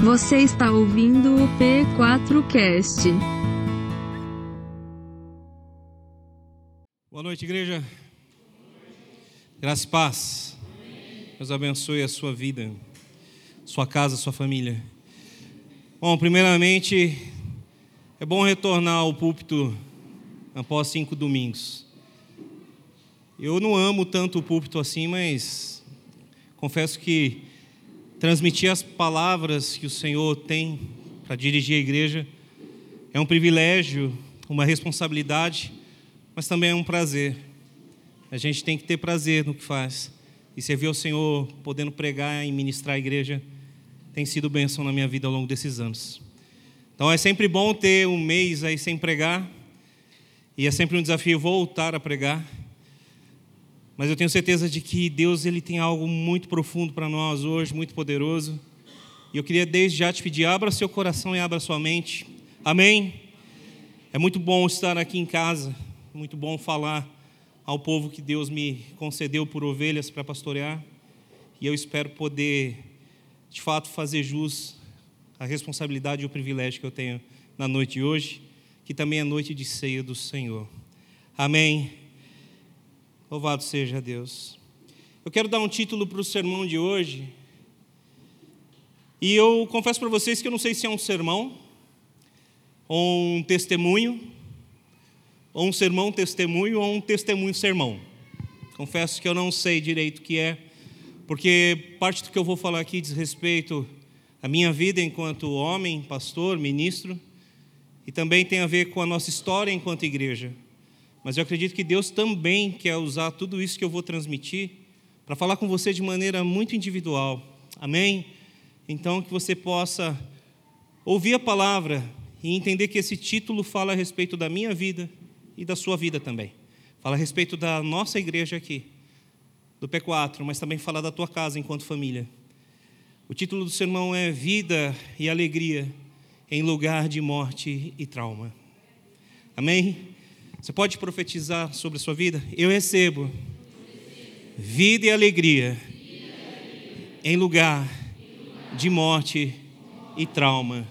Você está ouvindo o P4Cast. Boa noite, igreja. Graça e paz. Deus abençoe a sua vida, sua casa, sua família. Bom, primeiramente, é bom retornar ao púlpito após cinco domingos. Eu não amo tanto o púlpito assim, mas confesso que transmitir as palavras que o Senhor tem para dirigir a igreja é um privilégio, uma responsabilidade, mas também é um prazer. A gente tem que ter prazer no que faz. E servir ao Senhor, podendo pregar e ministrar a igreja, tem sido bênção na minha vida ao longo desses anos. Então é sempre bom ter um mês aí sem pregar, e é sempre um desafio voltar a pregar. Mas eu tenho certeza de que Deus ele tem algo muito profundo para nós hoje, muito poderoso. E eu queria desde já te pedir, abra seu coração e abra sua mente. Amém? É muito bom estar aqui em casa, muito bom falar ao povo que Deus me concedeu por ovelhas para pastorear. E eu espero poder, de fato, fazer jus à responsabilidade e o privilégio que eu tenho na noite de hoje, que também é noite de ceia do Senhor. Amém. Louvado seja Deus. Eu quero dar um título para o sermão de hoje. E eu confesso para vocês que eu não sei se é um sermão, ou um testemunho, ou um sermão testemunho, ou um testemunho sermão. Confesso que eu não sei direito o que é, porque parte do que eu vou falar aqui diz respeito à minha vida enquanto homem, pastor, ministro, e também tem a ver com a nossa história enquanto igreja. Mas eu acredito que Deus também quer usar tudo isso que eu vou transmitir para falar com você de maneira muito individual. Amém? Então, que você possa ouvir a palavra e entender que esse título fala a respeito da minha vida e da sua vida também. Fala a respeito da nossa igreja aqui, do P4, mas também fala da tua casa enquanto família. O título do sermão é Vida e Alegria em lugar de morte e trauma. Amém? Você pode profetizar sobre a sua vida? Eu recebo vida e alegria em lugar de morte e trauma.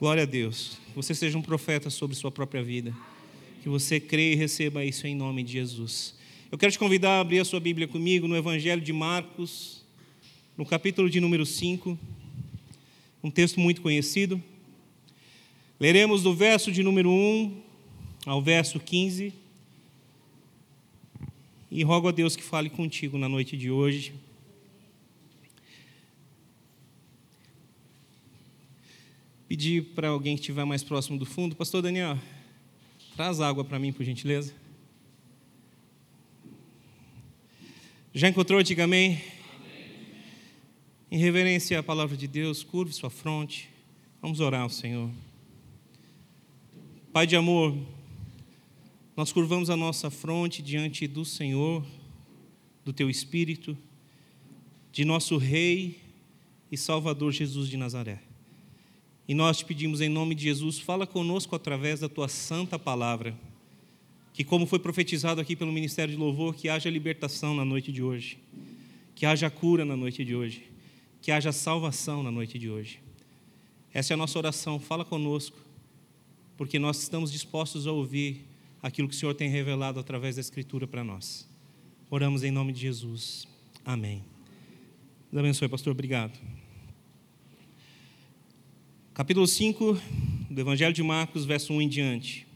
Glória a Deus. Que você seja um profeta sobre sua própria vida. Que você creia e receba isso em nome de Jesus. Eu quero te convidar a abrir a sua Bíblia comigo no Evangelho de Marcos, no capítulo de número 5, um texto muito conhecido. Leremos do verso de número 1 ao verso 15. E rogo a Deus que fale contigo na noite de hoje. Pedir para alguém que estiver mais próximo do fundo, Pastor Daniel, traz água para mim, por gentileza. Já encontrou, diga amém? Em reverência à palavra de Deus, curve sua fronte. Vamos orar ao Senhor. Pai de amor, nós curvamos a nossa fronte diante do Senhor, do Teu Espírito, de nosso Rei e Salvador Jesus de Nazaré. E nós te pedimos em nome de Jesus, fala conosco através da Tua santa palavra, que, como foi profetizado aqui pelo Ministério de Louvor, que haja libertação na noite de hoje, que haja cura na noite de hoje, que haja salvação na noite de hoje. Essa é a nossa oração, fala conosco, porque nós estamos dispostos a ouvir aquilo que o Senhor tem revelado através da Escritura para nós. Oramos em nome de Jesus. Amém. Deus abençoe, pastor. Obrigado. Capítulo 5 do Evangelho de Marcos, verso 1 em diante.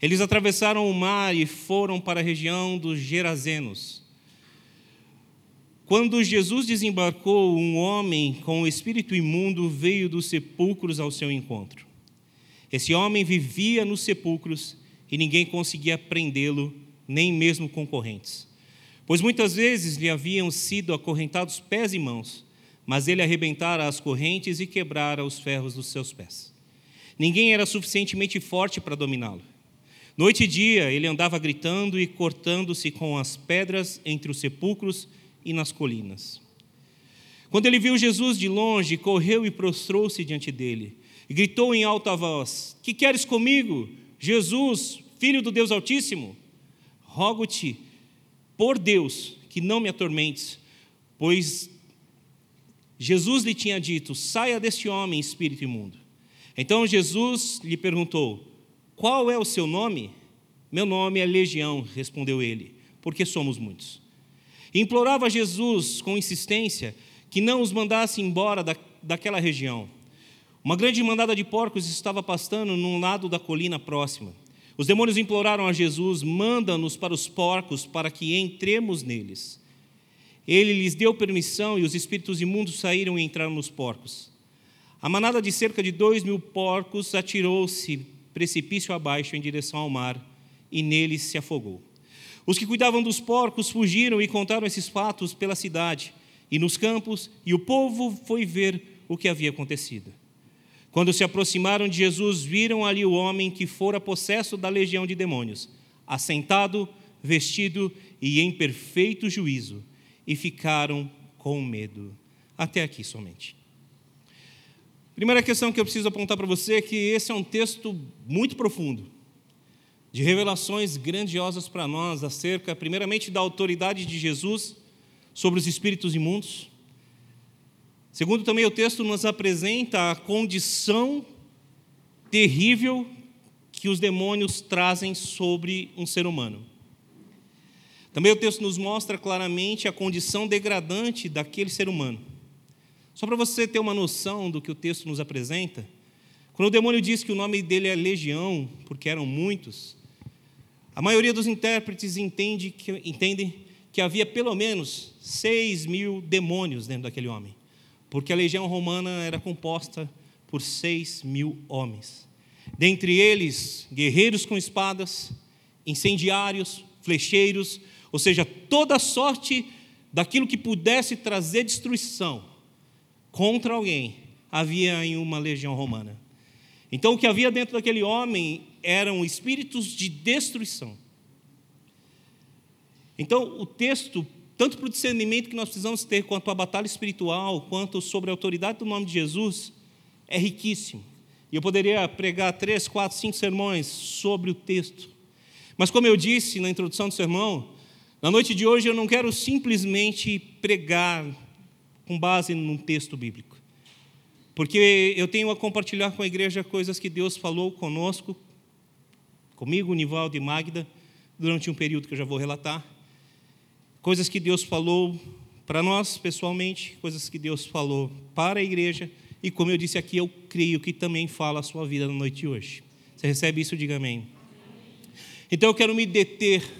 Eles atravessaram o mar e foram para a região dos Gerazenos. Quando Jesus desembarcou, um homem com o espírito imundo veio dos sepulcros ao seu encontro. Esse homem vivia nos sepulcros e ninguém conseguia prendê-lo, nem mesmo concorrentes. Pois muitas vezes lhe haviam sido acorrentados pés e mãos, mas ele arrebentara as correntes e quebrara os ferros dos seus pés. Ninguém era suficientemente forte para dominá-lo. Noite e dia ele andava gritando e cortando-se com as pedras entre os sepulcros e nas colinas. Quando ele viu Jesus de longe, correu e prostrou-se diante dele, e gritou em alta voz: Que queres comigo, Jesus, Filho do Deus Altíssimo, rogo-te, por Deus, que não me atormentes, pois Jesus lhe tinha dito: Saia deste homem, espírito imundo. Então Jesus lhe perguntou: Qual é o seu nome? Meu nome é Legião, respondeu ele, porque somos muitos. Implorava Jesus com insistência que não os mandasse embora da, daquela região. Uma grande mandada de porcos estava pastando num lado da colina próxima. Os demônios imploraram a Jesus: Manda-nos para os porcos para que entremos neles. Ele lhes deu permissão e os espíritos imundos saíram e entraram nos porcos. A manada de cerca de dois mil porcos atirou-se precipício abaixo em direção ao mar e neles se afogou. Os que cuidavam dos porcos fugiram e contaram esses fatos pela cidade e nos campos, e o povo foi ver o que havia acontecido. Quando se aproximaram de Jesus, viram ali o homem que fora possesso da legião de demônios, assentado, vestido e em perfeito juízo e ficaram com medo. Até aqui somente. Primeira questão que eu preciso apontar para você é que esse é um texto muito profundo, de revelações grandiosas para nós acerca, primeiramente, da autoridade de Jesus sobre os espíritos imundos. Segundo, também o texto nos apresenta a condição terrível que os demônios trazem sobre um ser humano. Também o texto nos mostra claramente a condição degradante daquele ser humano. Só para você ter uma noção do que o texto nos apresenta, quando o demônio diz que o nome dele é legião, porque eram muitos, a maioria dos intérpretes entende que, entendem que havia pelo menos seis mil demônios dentro daquele homem, porque a legião romana era composta por seis mil homens. Dentre eles, guerreiros com espadas, incendiários, flecheiros, ou seja, toda sorte daquilo que pudesse trazer destruição contra alguém havia em uma legião romana. Então, o que havia dentro daquele homem eram espíritos de destruição. Então, o texto, tanto para o discernimento que nós precisamos ter quanto à batalha espiritual, quanto sobre a autoridade do nome de Jesus, é riquíssimo. E eu poderia pregar três, quatro, cinco sermões sobre o texto. Mas, como eu disse na introdução do sermão, na noite de hoje eu não quero simplesmente pregar com base num texto bíblico, porque eu tenho a compartilhar com a igreja coisas que Deus falou conosco, comigo, Nivaldo e Magda, durante um período que eu já vou relatar. Coisas que Deus falou para nós pessoalmente, coisas que Deus falou para a igreja, e como eu disse aqui, eu creio que também fala a sua vida na noite de hoje. Você recebe isso? Diga amém. Então eu quero me deter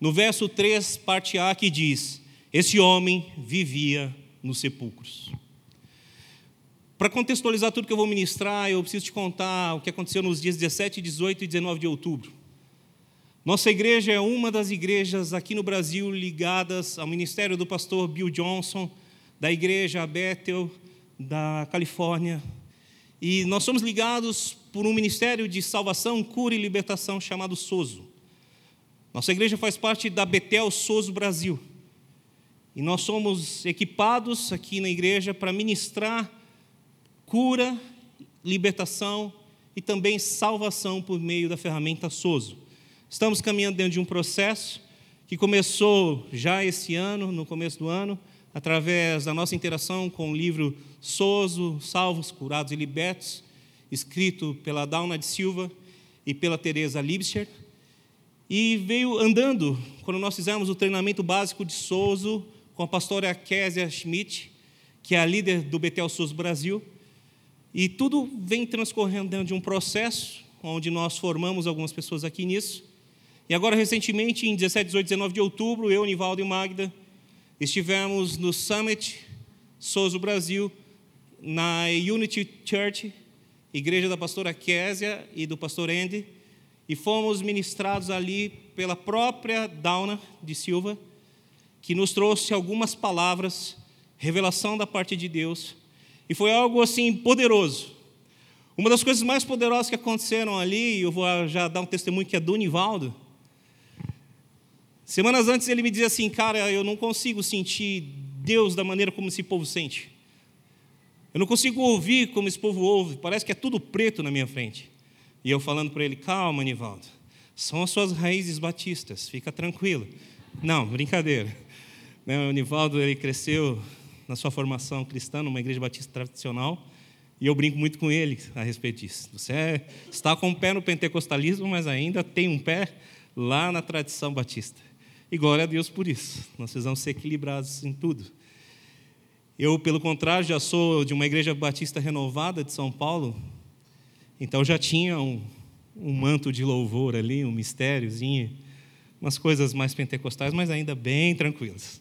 no verso 3, parte A, que diz: Esse homem vivia nos sepulcros. Para contextualizar tudo que eu vou ministrar, eu preciso te contar o que aconteceu nos dias 17, 18 e 19 de outubro. Nossa igreja é uma das igrejas aqui no Brasil ligadas ao ministério do pastor Bill Johnson, da igreja Bethel, da Califórnia. E nós somos ligados por um ministério de salvação, cura e libertação chamado SOSO. Nossa igreja faz parte da Betel Souza Brasil. E nós somos equipados aqui na igreja para ministrar cura, libertação e também salvação por meio da ferramenta Soso. Estamos caminhando dentro de um processo que começou já esse ano, no começo do ano, através da nossa interação com o livro Soso, Salvos, Curados e Libertos, escrito pela Dauna de Silva e pela Teresa Liebscher e veio andando quando nós fizemos o treinamento básico de Souza com a pastora Késia Schmidt, que é a líder do Betel Souza Brasil. E tudo vem transcorrendo dentro de um processo onde nós formamos algumas pessoas aqui nisso. E agora, recentemente, em 17, 18, 19 de outubro, eu, Nivaldo e Magda, estivemos no Summit Souza Brasil, na Unity Church, igreja da pastora Késia e do pastor Andy, e fomos ministrados ali pela própria Dauna de Silva, que nos trouxe algumas palavras, revelação da parte de Deus, e foi algo assim poderoso. Uma das coisas mais poderosas que aconteceram ali, eu vou já dar um testemunho que é do Nivaldo. Semanas antes ele me dizia assim, cara, eu não consigo sentir Deus da maneira como esse povo sente. Eu não consigo ouvir como esse povo ouve, parece que é tudo preto na minha frente. E eu falando para ele: calma, Nivaldo, são as suas raízes batistas, fica tranquilo. Não, brincadeira. Né, o Nivaldo ele cresceu na sua formação cristã, numa igreja batista tradicional, e eu brinco muito com ele a respeito disso. Você é, está com um pé no pentecostalismo, mas ainda tem um pé lá na tradição batista. E glória a Deus por isso. Nós precisamos ser equilibrados em tudo. Eu, pelo contrário, já sou de uma igreja batista renovada de São Paulo, então já tinha um, um manto de louvor ali, um mistériozinho, umas coisas mais pentecostais, mas ainda bem tranquilas.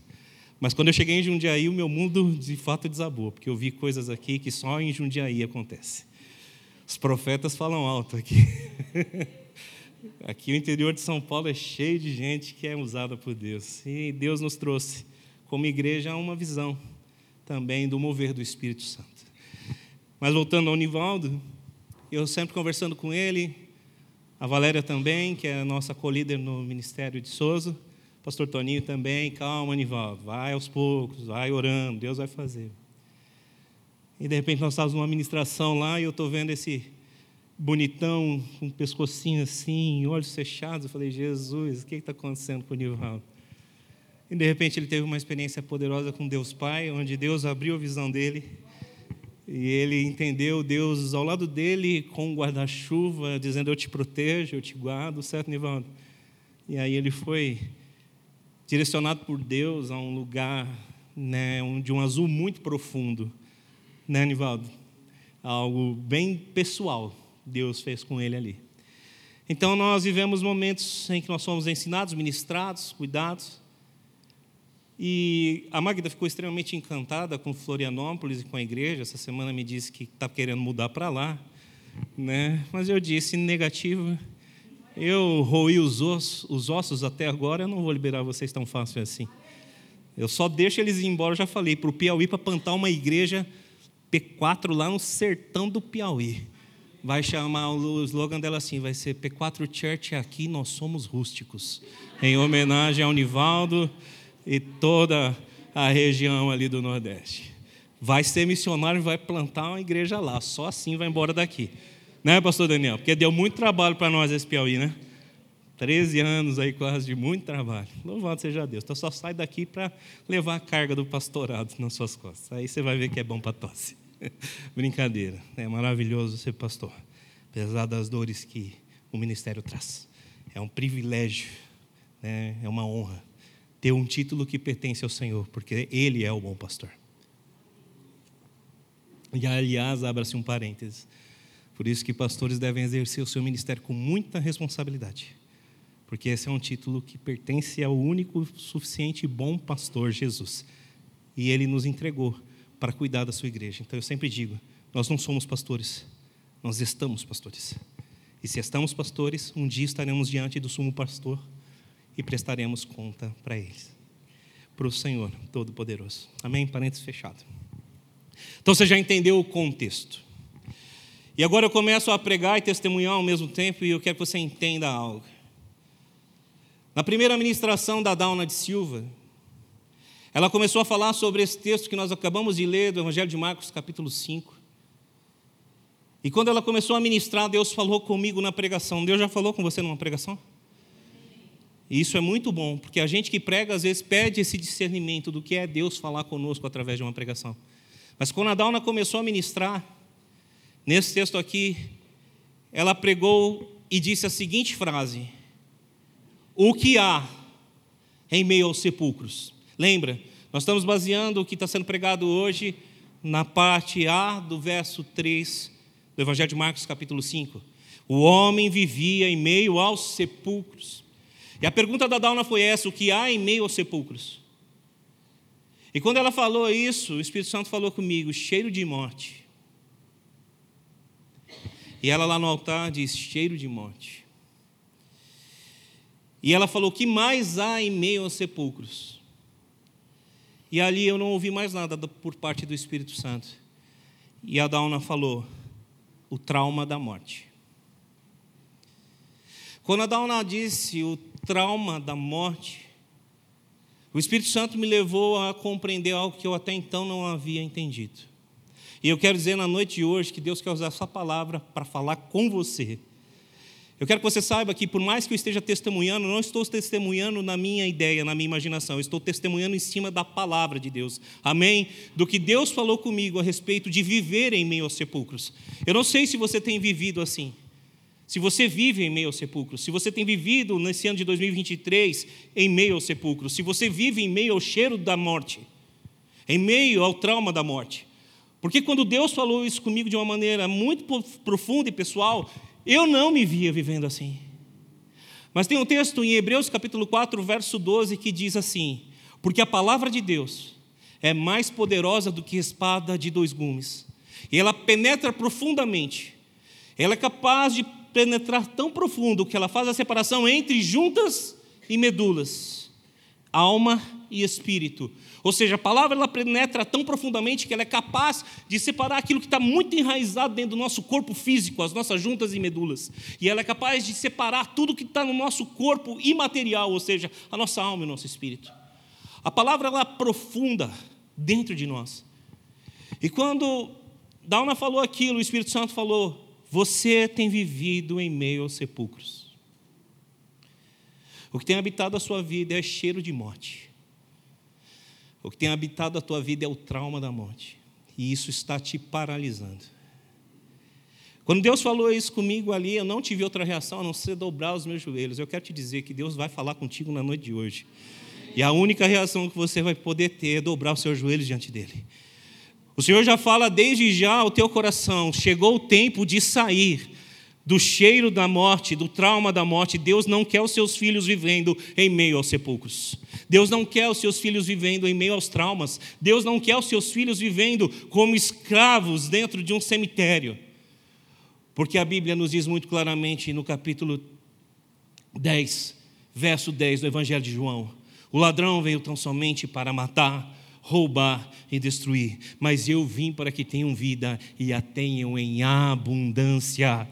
Mas quando eu cheguei em Jundiaí, o meu mundo de fato desabou, porque eu vi coisas aqui que só em Jundiaí acontece. Os profetas falam alto aqui. Aqui o interior de São Paulo é cheio de gente que é usada por Deus. E Deus nos trouxe, como igreja, uma visão também do mover do Espírito Santo. Mas voltando ao Nivaldo, eu sempre conversando com ele, a Valéria também, que é a nossa co-líder no Ministério de Souza, Pastor Toninho também, calma, Nivaldo, vai aos poucos, vai orando, Deus vai fazer. E de repente nós estávamos numa ministração lá e eu estou vendo esse bonitão, com um pescocinho assim, olhos fechados. Eu falei, Jesus, o que está acontecendo com o Nivaldo? E de repente ele teve uma experiência poderosa com Deus Pai, onde Deus abriu a visão dele e ele entendeu Deus ao lado dele com um guarda-chuva, dizendo: Eu te protejo, eu te guardo, certo, Nivaldo? E aí ele foi direcionado por Deus a um lugar né, de um azul muito profundo, né, Nivaldo? Algo bem pessoal Deus fez com ele ali. Então nós vivemos momentos em que nós somos ensinados, ministrados, cuidados. E a Magda ficou extremamente encantada com Florianópolis e com a igreja. Essa semana me disse que está querendo mudar para lá. Né? Mas eu disse negativo. Eu roí os ossos, os ossos até agora, eu não vou liberar vocês tão fácil assim. Eu só deixo eles ir embora, eu já falei, para o Piauí para plantar uma igreja P4 lá no sertão do Piauí. Vai chamar o slogan dela assim, vai ser P4 Church aqui nós somos rústicos. Em homenagem ao Nivaldo e toda a região ali do Nordeste. Vai ser missionário e vai plantar uma igreja lá, só assim vai embora daqui. Né, pastor Daniel? Porque deu muito trabalho para nós esse Piauí, né? 13 anos aí quase de muito trabalho. Louvado seja Deus. Então só sai daqui para levar a carga do pastorado nas suas costas. Aí você vai ver que é bom para tosse. Brincadeira. É maravilhoso ser pastor. Apesar das dores que o ministério traz. É um privilégio, né? é uma honra ter um título que pertence ao Senhor, porque Ele é o bom pastor. E aliás, abra-se um parênteses. Por isso que pastores devem exercer o seu ministério com muita responsabilidade, porque esse é um título que pertence ao único, suficiente bom pastor Jesus. E ele nos entregou para cuidar da sua igreja. Então eu sempre digo: nós não somos pastores, nós estamos pastores. E se estamos pastores, um dia estaremos diante do sumo pastor e prestaremos conta para eles. Para o Senhor Todo-Poderoso. Amém? Parênteses fechado. Então você já entendeu o contexto. E agora eu começo a pregar e testemunhar ao mesmo tempo e eu quero que você entenda algo. Na primeira ministração da Dauna de Silva, ela começou a falar sobre esse texto que nós acabamos de ler do Evangelho de Marcos, capítulo 5. E quando ela começou a ministrar, Deus falou comigo na pregação. Deus já falou com você numa pregação? E isso é muito bom, porque a gente que prega às vezes pede esse discernimento do que é Deus falar conosco através de uma pregação. Mas quando a Dauna começou a ministrar, Nesse texto aqui, ela pregou e disse a seguinte frase: O que há em meio aos sepulcros? Lembra, nós estamos baseando o que está sendo pregado hoje na parte A do verso 3 do Evangelho de Marcos, capítulo 5. O homem vivia em meio aos sepulcros. E a pergunta da Dauna foi essa: o que há em meio aos sepulcros? E quando ela falou isso, o Espírito Santo falou comigo: cheiro de morte. E ela lá no altar diz: cheiro de morte. E ela falou: que mais há em meio aos sepulcros? E ali eu não ouvi mais nada por parte do Espírito Santo. E a Dauna falou: o trauma da morte. Quando a Dauna disse o trauma da morte, o Espírito Santo me levou a compreender algo que eu até então não havia entendido. E eu quero dizer na noite de hoje que Deus quer usar essa palavra para falar com você. Eu quero que você saiba que, por mais que eu esteja testemunhando, não estou testemunhando na minha ideia, na minha imaginação, estou testemunhando em cima da palavra de Deus. Amém? Do que Deus falou comigo a respeito de viver em meio aos sepulcros. Eu não sei se você tem vivido assim. Se você vive em meio aos sepulcros, se você tem vivido nesse ano de 2023 em meio aos sepulcros, se você vive em meio ao cheiro da morte, em meio ao trauma da morte. Porque quando Deus falou isso comigo de uma maneira muito profunda e pessoal, eu não me via vivendo assim. Mas tem um texto em Hebreus capítulo 4, verso 12, que diz assim: Porque a palavra de Deus é mais poderosa do que espada de dois gumes, e ela penetra profundamente, ela é capaz de penetrar tão profundo que ela faz a separação entre juntas e medulas, alma e espírito, ou seja, a palavra ela penetra tão profundamente que ela é capaz de separar aquilo que está muito enraizado dentro do nosso corpo físico, as nossas juntas e medulas. E ela é capaz de separar tudo que está no nosso corpo imaterial, ou seja, a nossa alma e o nosso espírito. A palavra ela é profunda dentro de nós. E quando Dauna falou aquilo, o Espírito Santo falou: Você tem vivido em meio aos sepulcros. O que tem habitado a sua vida é cheiro de morte. O que tem habitado a tua vida é o trauma da morte. E isso está te paralisando. Quando Deus falou isso comigo ali, eu não tive outra reação a não ser dobrar os meus joelhos. Eu quero te dizer que Deus vai falar contigo na noite de hoje. E a única reação que você vai poder ter é dobrar os seus joelhos diante dele. O Senhor já fala desde já ao teu coração: chegou o tempo de sair do cheiro da morte, do trauma da morte. Deus não quer os seus filhos vivendo em meio aos sepulcros. Deus não quer os seus filhos vivendo em meio aos traumas. Deus não quer os seus filhos vivendo como escravos dentro de um cemitério. Porque a Bíblia nos diz muito claramente no capítulo 10, verso 10 do Evangelho de João: O ladrão veio tão somente para matar, roubar e destruir, mas eu vim para que tenham vida e a tenham em abundância.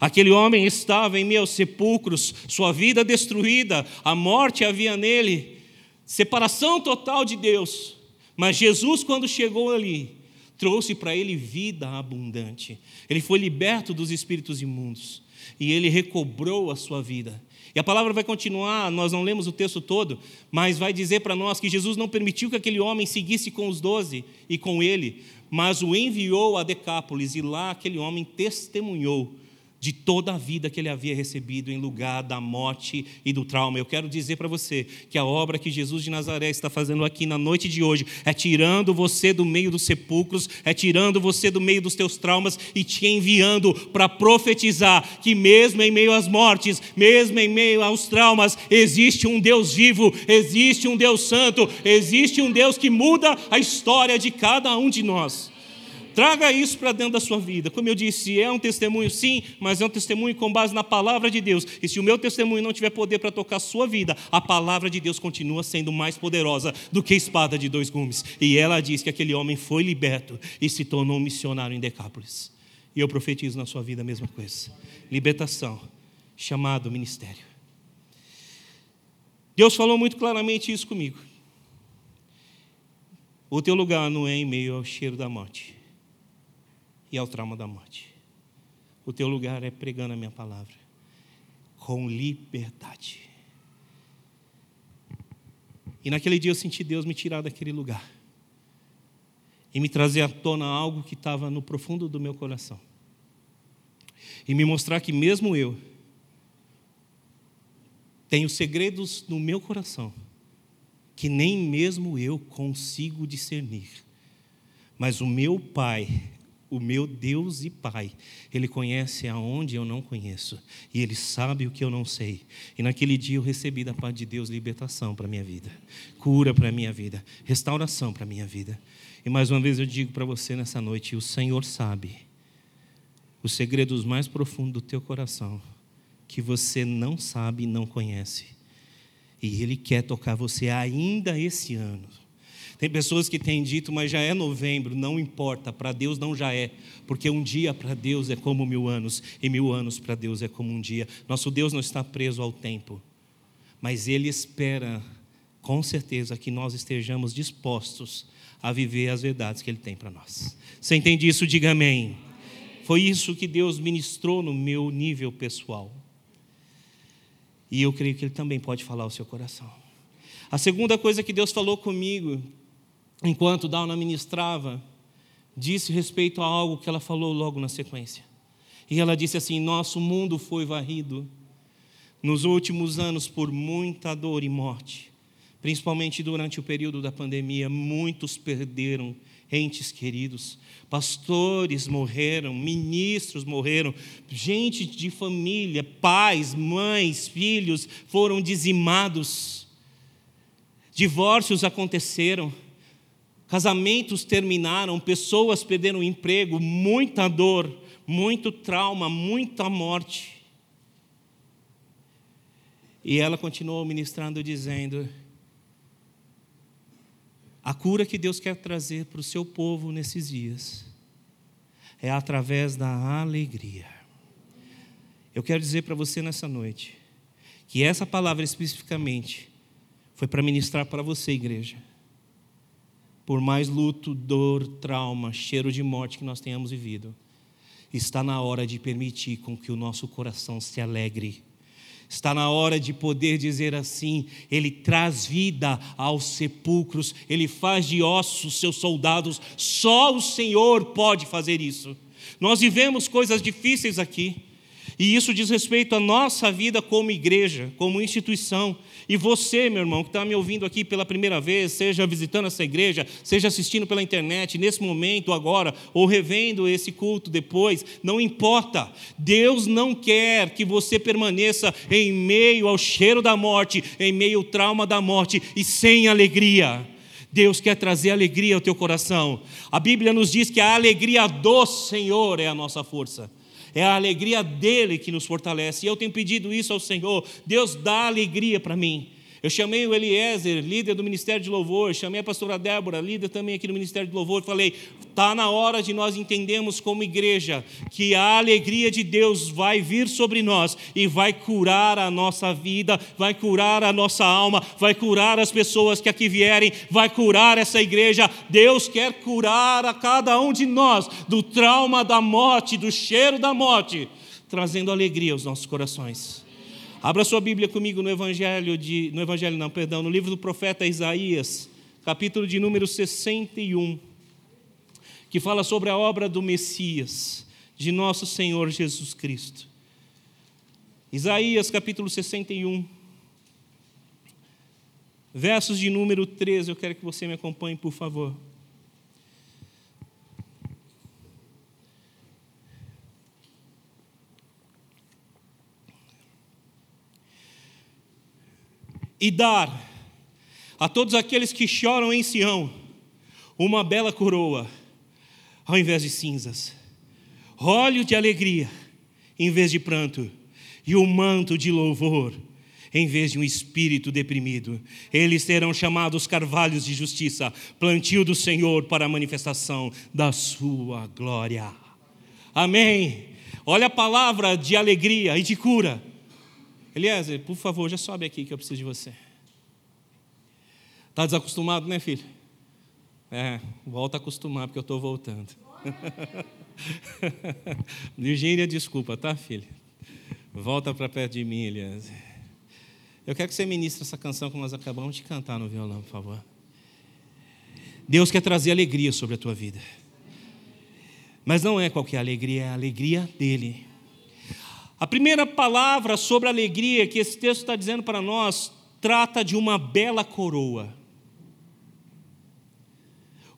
Aquele homem estava em meus sepulcros, sua vida destruída, a morte havia nele, separação total de Deus. Mas Jesus, quando chegou ali, trouxe para ele vida abundante. Ele foi liberto dos espíritos imundos e ele recobrou a sua vida. E a palavra vai continuar, nós não lemos o texto todo, mas vai dizer para nós que Jesus não permitiu que aquele homem seguisse com os doze e com ele, mas o enviou a Decápolis e lá aquele homem testemunhou de toda a vida que ele havia recebido em lugar da morte e do trauma. Eu quero dizer para você que a obra que Jesus de Nazaré está fazendo aqui na noite de hoje é tirando você do meio dos sepulcros, é tirando você do meio dos teus traumas e te enviando para profetizar que mesmo em meio às mortes, mesmo em meio aos traumas, existe um Deus vivo, existe um Deus santo, existe um Deus que muda a história de cada um de nós. Traga isso para dentro da sua vida. Como eu disse, é um testemunho, sim, mas é um testemunho com base na palavra de Deus. E se o meu testemunho não tiver poder para tocar a sua vida, a palavra de Deus continua sendo mais poderosa do que a espada de dois gumes. E ela diz que aquele homem foi liberto e se tornou um missionário em Decápolis. E eu profetizo na sua vida a mesma coisa: libertação, chamado ministério. Deus falou muito claramente isso comigo. O teu lugar não é em meio ao cheiro da morte e ao trauma da morte. O teu lugar é pregando a minha palavra com liberdade. E naquele dia eu senti Deus me tirar daquele lugar e me trazer à tona algo que estava no profundo do meu coração. E me mostrar que mesmo eu tenho segredos no meu coração que nem mesmo eu consigo discernir. Mas o meu Pai o meu Deus e Pai. Ele conhece aonde eu não conheço e ele sabe o que eu não sei. E naquele dia eu recebi da parte de Deus libertação para minha vida, cura para minha vida, restauração para minha vida. E mais uma vez eu digo para você nessa noite, o Senhor sabe os segredos mais profundos do teu coração que você não sabe e não conhece. E ele quer tocar você ainda esse ano. Tem pessoas que têm dito, mas já é novembro, não importa, para Deus não já é, porque um dia para Deus é como mil anos, e mil anos para Deus é como um dia. Nosso Deus não está preso ao tempo, mas Ele espera, com certeza, que nós estejamos dispostos a viver as verdades que Ele tem para nós. Você entende isso? Diga amém. Foi isso que Deus ministrou no meu nível pessoal. E eu creio que Ele também pode falar ao seu coração. A segunda coisa que Deus falou comigo, enquanto Dauna ministrava, disse respeito a algo que ela falou logo na sequência. E ela disse assim: Nosso mundo foi varrido nos últimos anos por muita dor e morte, principalmente durante o período da pandemia. Muitos perderam entes queridos, pastores morreram, ministros morreram, gente de família, pais, mães, filhos foram dizimados, divórcios aconteceram, casamentos terminaram, pessoas perderam emprego, muita dor, muito trauma, muita morte. E ela continuou ministrando, dizendo: a cura que Deus quer trazer para o seu povo nesses dias é através da alegria. Eu quero dizer para você nessa noite que essa palavra especificamente foi para ministrar para você, igreja. Por mais luto, dor, trauma, cheiro de morte que nós tenhamos vivido, está na hora de permitir com que o nosso coração se alegre Está na hora de poder dizer assim: Ele traz vida aos sepulcros, Ele faz de ossos seus soldados, só o Senhor pode fazer isso. Nós vivemos coisas difíceis aqui, e isso diz respeito à nossa vida como igreja, como instituição. E você, meu irmão, que está me ouvindo aqui pela primeira vez, seja visitando essa igreja, seja assistindo pela internet, nesse momento, agora, ou revendo esse culto depois, não importa. Deus não quer que você permaneça em meio ao cheiro da morte, em meio ao trauma da morte e sem alegria. Deus quer trazer alegria ao teu coração. A Bíblia nos diz que a alegria do Senhor é a nossa força. É a alegria dele que nos fortalece. E eu tenho pedido isso ao Senhor. Deus dá alegria para mim. Eu chamei o Eliezer, líder do Ministério de Louvor, chamei a pastora Débora, líder também aqui do Ministério de Louvor, falei: está na hora de nós entendermos como igreja que a alegria de Deus vai vir sobre nós e vai curar a nossa vida, vai curar a nossa alma, vai curar as pessoas que aqui vierem, vai curar essa igreja. Deus quer curar a cada um de nós do trauma da morte, do cheiro da morte, trazendo alegria aos nossos corações. Abra sua Bíblia comigo no Evangelho de. No Evangelho, não, perdão, no livro do profeta Isaías, capítulo de número 61, que fala sobre a obra do Messias, de nosso Senhor Jesus Cristo. Isaías, capítulo 61, versos de número 13, eu quero que você me acompanhe, por favor. E dar a todos aqueles que choram em Sião uma bela coroa, ao invés de cinzas, óleo de alegria, em vez de pranto, e um manto de louvor, em vez de um espírito deprimido. Eles serão chamados carvalhos de justiça, plantio do Senhor para a manifestação da sua glória. Amém. Olha a palavra de alegria e de cura Eliezer, por favor, já sobe aqui que eu preciso de você. Está desacostumado, né, filho? É, volta a acostumar, porque eu estou voltando. Virgínia, desculpa, tá, filho? Volta para perto de mim, Eliezer. Eu quero que você ministre essa canção que nós acabamos de cantar no violão, por favor. Deus quer trazer alegria sobre a tua vida. Mas não é qualquer alegria, é a alegria dele. A primeira palavra sobre alegria que esse texto está dizendo para nós trata de uma bela coroa.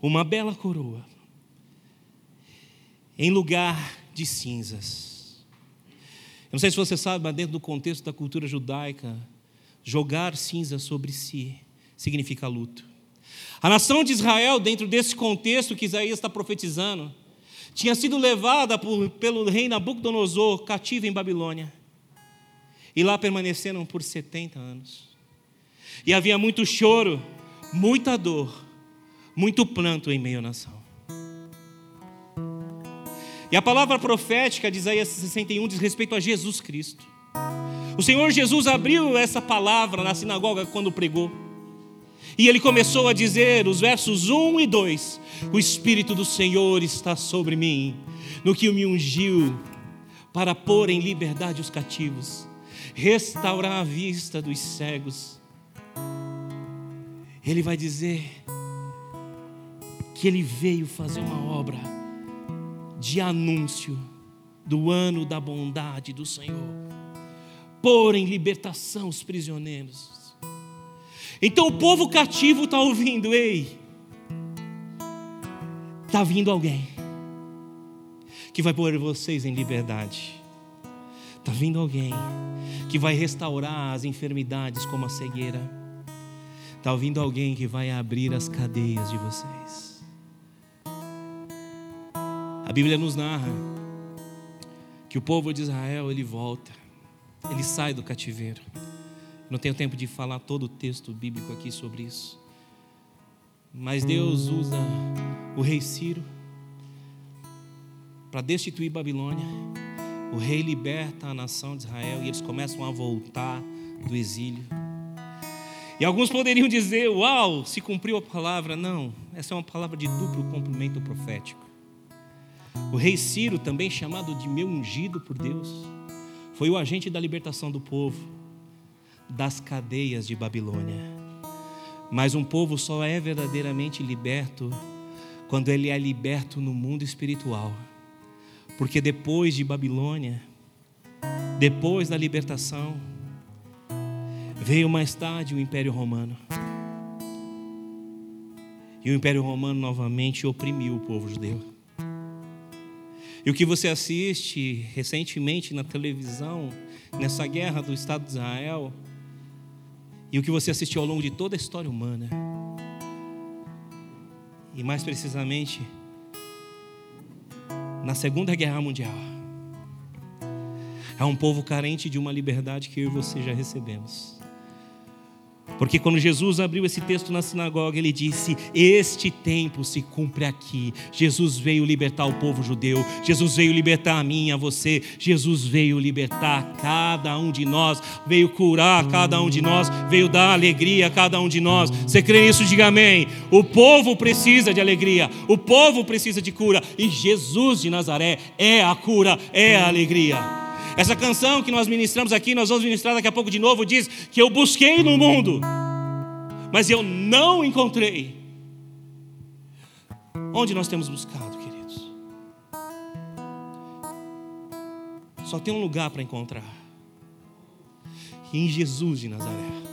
Uma bela coroa. Em lugar de cinzas. Eu não sei se você sabe, mas dentro do contexto da cultura judaica, jogar cinzas sobre si significa luto. A nação de Israel, dentro desse contexto que Isaías está profetizando, tinha sido levada por, pelo rei Nabucodonosor cativa em Babilônia. E lá permaneceram por 70 anos. E havia muito choro, muita dor, muito planto em meio à nação. E a palavra profética de Isaías 61 diz respeito a Jesus Cristo. O Senhor Jesus abriu essa palavra na sinagoga quando pregou. E ele começou a dizer, os versos 1 e 2: O Espírito do Senhor está sobre mim, no que me ungiu para pôr em liberdade os cativos, restaurar a vista dos cegos. Ele vai dizer que ele veio fazer uma obra de anúncio do ano da bondade do Senhor, pôr em libertação os prisioneiros. Então o povo cativo está ouvindo, ei, está vindo alguém que vai pôr vocês em liberdade. Está vindo alguém que vai restaurar as enfermidades como a cegueira. Está vindo alguém que vai abrir as cadeias de vocês. A Bíblia nos narra que o povo de Israel ele volta, ele sai do cativeiro. Não tenho tempo de falar todo o texto bíblico aqui sobre isso. Mas Deus usa o rei Ciro para destituir Babilônia. O rei liberta a nação de Israel e eles começam a voltar do exílio. E alguns poderiam dizer: Uau, se cumpriu a palavra. Não, essa é uma palavra de duplo cumprimento profético. O rei Ciro, também chamado de meu ungido por Deus, foi o agente da libertação do povo das cadeias de Babilônia. Mas um povo só é verdadeiramente liberto quando ele é liberto no mundo espiritual. Porque depois de Babilônia, depois da libertação, veio mais tarde o Império Romano. E o Império Romano novamente oprimiu o povo judeu. E o que você assiste recentemente na televisão, nessa guerra do Estado de Israel, e o que você assistiu ao longo de toda a história humana, e mais precisamente, na Segunda Guerra Mundial. É um povo carente de uma liberdade que eu e você já recebemos. Porque quando Jesus abriu esse texto na sinagoga, ele disse: Este tempo se cumpre aqui. Jesus veio libertar o povo judeu, Jesus veio libertar a mim, a você, Jesus veio libertar cada um de nós, veio curar cada um de nós, veio dar alegria a cada um de nós. Você crê nisso? Diga amém. O povo precisa de alegria, o povo precisa de cura, e Jesus de Nazaré é a cura, é a alegria. Essa canção que nós ministramos aqui, nós vamos ministrar daqui a pouco de novo, diz que eu busquei no mundo, mas eu não encontrei. Onde nós temos buscado, queridos? Só tem um lugar para encontrar. em Jesus de Nazaré.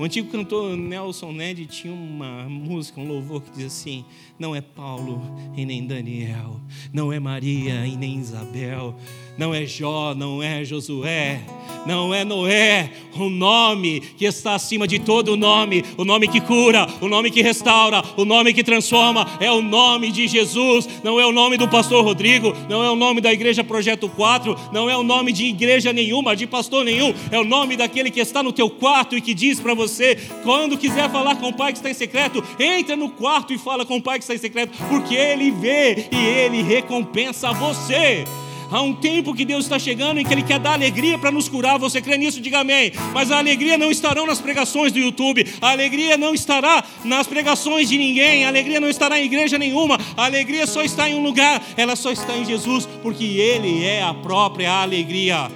O antigo cantor Nelson Ned tinha uma música, um louvor que diz assim: Não é Paulo e nem Daniel, não é Maria e nem Isabel, não é Jó, não é Josué, não é Noé, o nome que está acima de todo nome, o nome que cura, o nome que restaura, o nome que transforma, é o nome de Jesus, não é o nome do pastor Rodrigo, não é o nome da igreja Projeto 4, não é o nome de igreja nenhuma, de pastor nenhum, é o nome daquele que está no teu quarto e que diz para você. Quando quiser falar com o Pai que está em secreto, entra no quarto e fala com o Pai que está em secreto, porque Ele vê e Ele recompensa você. Há um tempo que Deus está chegando em que Ele quer dar alegria para nos curar. Você crê nisso? Diga amém. Mas a alegria não estará nas pregações do YouTube. A alegria não estará nas pregações de ninguém. A alegria não estará em igreja nenhuma. A alegria só está em um lugar. Ela só está em Jesus, porque Ele é a própria alegria.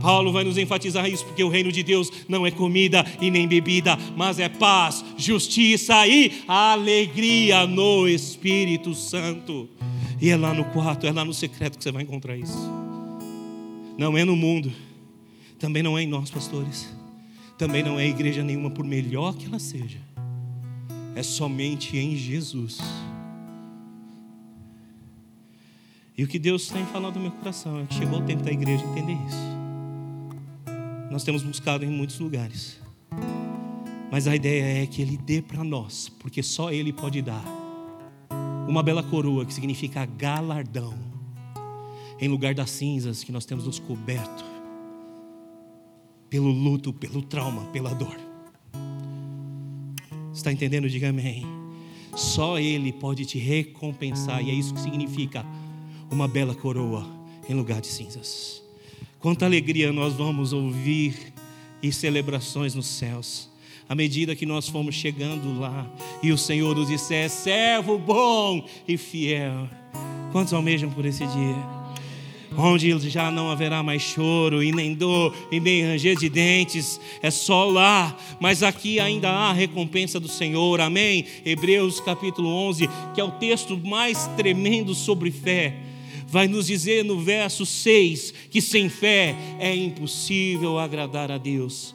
Paulo vai nos enfatizar isso, porque o reino de Deus não é comida e nem bebida, mas é paz, justiça e alegria no Espírito Santo. E é lá no quarto, é lá no secreto que você vai encontrar isso. Não é no mundo, também não é em nós, pastores, também não é igreja nenhuma, por melhor que ela seja, é somente em Jesus. E o que Deus tem falado no meu coração é que chegou o tempo da igreja entender isso. Nós temos buscado em muitos lugares. Mas a ideia é que Ele dê para nós, porque só Ele pode dar uma bela coroa que significa galardão, em lugar das cinzas que nós temos nos coberto pelo luto, pelo trauma, pela dor. Está entendendo? Diga amém. Só Ele pode te recompensar, e é isso que significa uma bela coroa em lugar de cinzas. Quanta alegria nós vamos ouvir e celebrações nos céus. À medida que nós formos chegando lá e o Senhor nos disser, servo bom e fiel. Quantos almejam por esse dia? onde já não haverá mais choro, e nem dor, e nem ranger de dentes, é só lá, mas aqui ainda há recompensa do Senhor, amém? Hebreus capítulo 11, que é o texto mais tremendo sobre fé, vai nos dizer no verso 6 que sem fé é impossível agradar a Deus,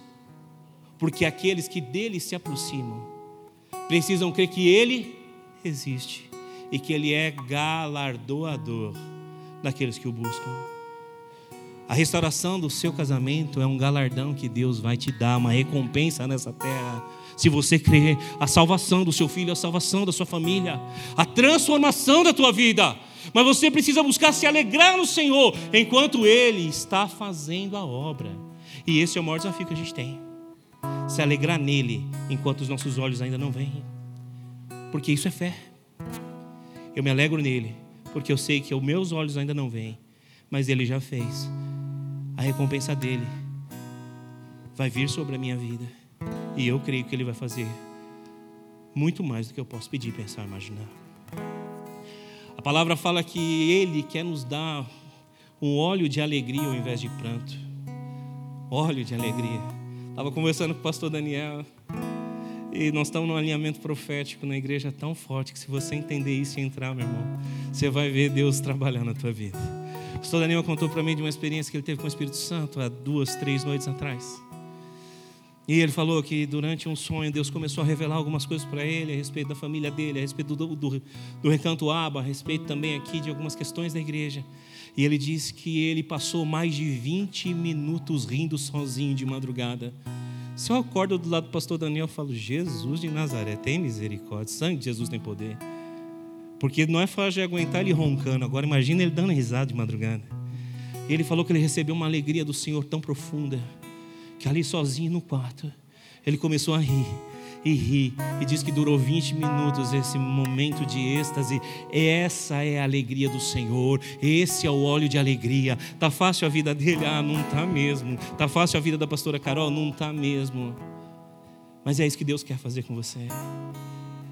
porque aqueles que dele se aproximam precisam crer que ele existe e que ele é galardoador daqueles que o buscam. A restauração do seu casamento é um galardão que Deus vai te dar, uma recompensa nessa terra. Se você crer, a salvação do seu filho, a salvação da sua família, a transformação da tua vida. Mas você precisa buscar se alegrar no Senhor enquanto Ele está fazendo a obra. E esse é o maior desafio que a gente tem. Se alegrar nele enquanto os nossos olhos ainda não vêm. Porque isso é fé. Eu me alegro nele porque eu sei que os meus olhos ainda não veem, mas ele já fez. A recompensa dele vai vir sobre a minha vida, e eu creio que ele vai fazer muito mais do que eu posso pedir, pensar, imaginar. A palavra fala que ele quer nos dar um óleo de alegria ao invés de pranto. Óleo de alegria. Estava conversando com o pastor Daniel. E nós estamos num alinhamento profético na igreja tão forte que se você entender isso e entrar, meu irmão, você vai ver Deus trabalhar na tua vida. O pastor Daniel contou para mim de uma experiência que ele teve com o Espírito Santo há duas, três noites atrás. E ele falou que durante um sonho Deus começou a revelar algumas coisas para ele a respeito da família dele, a respeito do, do, do recanto Aba, a respeito também aqui de algumas questões da igreja. E ele disse que ele passou mais de 20 minutos rindo sozinho de madrugada se eu acordo do lado do pastor Daniel, eu falo: Jesus de Nazaré, tem misericórdia, sangue de Jesus tem poder. Porque não é fácil de aguentar ele roncando, agora imagina ele dando risada de madrugada. Ele falou que ele recebeu uma alegria do Senhor tão profunda, que ali sozinho no quarto, ele começou a rir e ri. E diz que durou 20 minutos esse momento de êxtase. Essa é a alegria do Senhor. Esse é o óleo de alegria. Tá fácil a vida dele? Ah, não tá mesmo. Tá fácil a vida da pastora Carol? Não tá mesmo. Mas é isso que Deus quer fazer com você.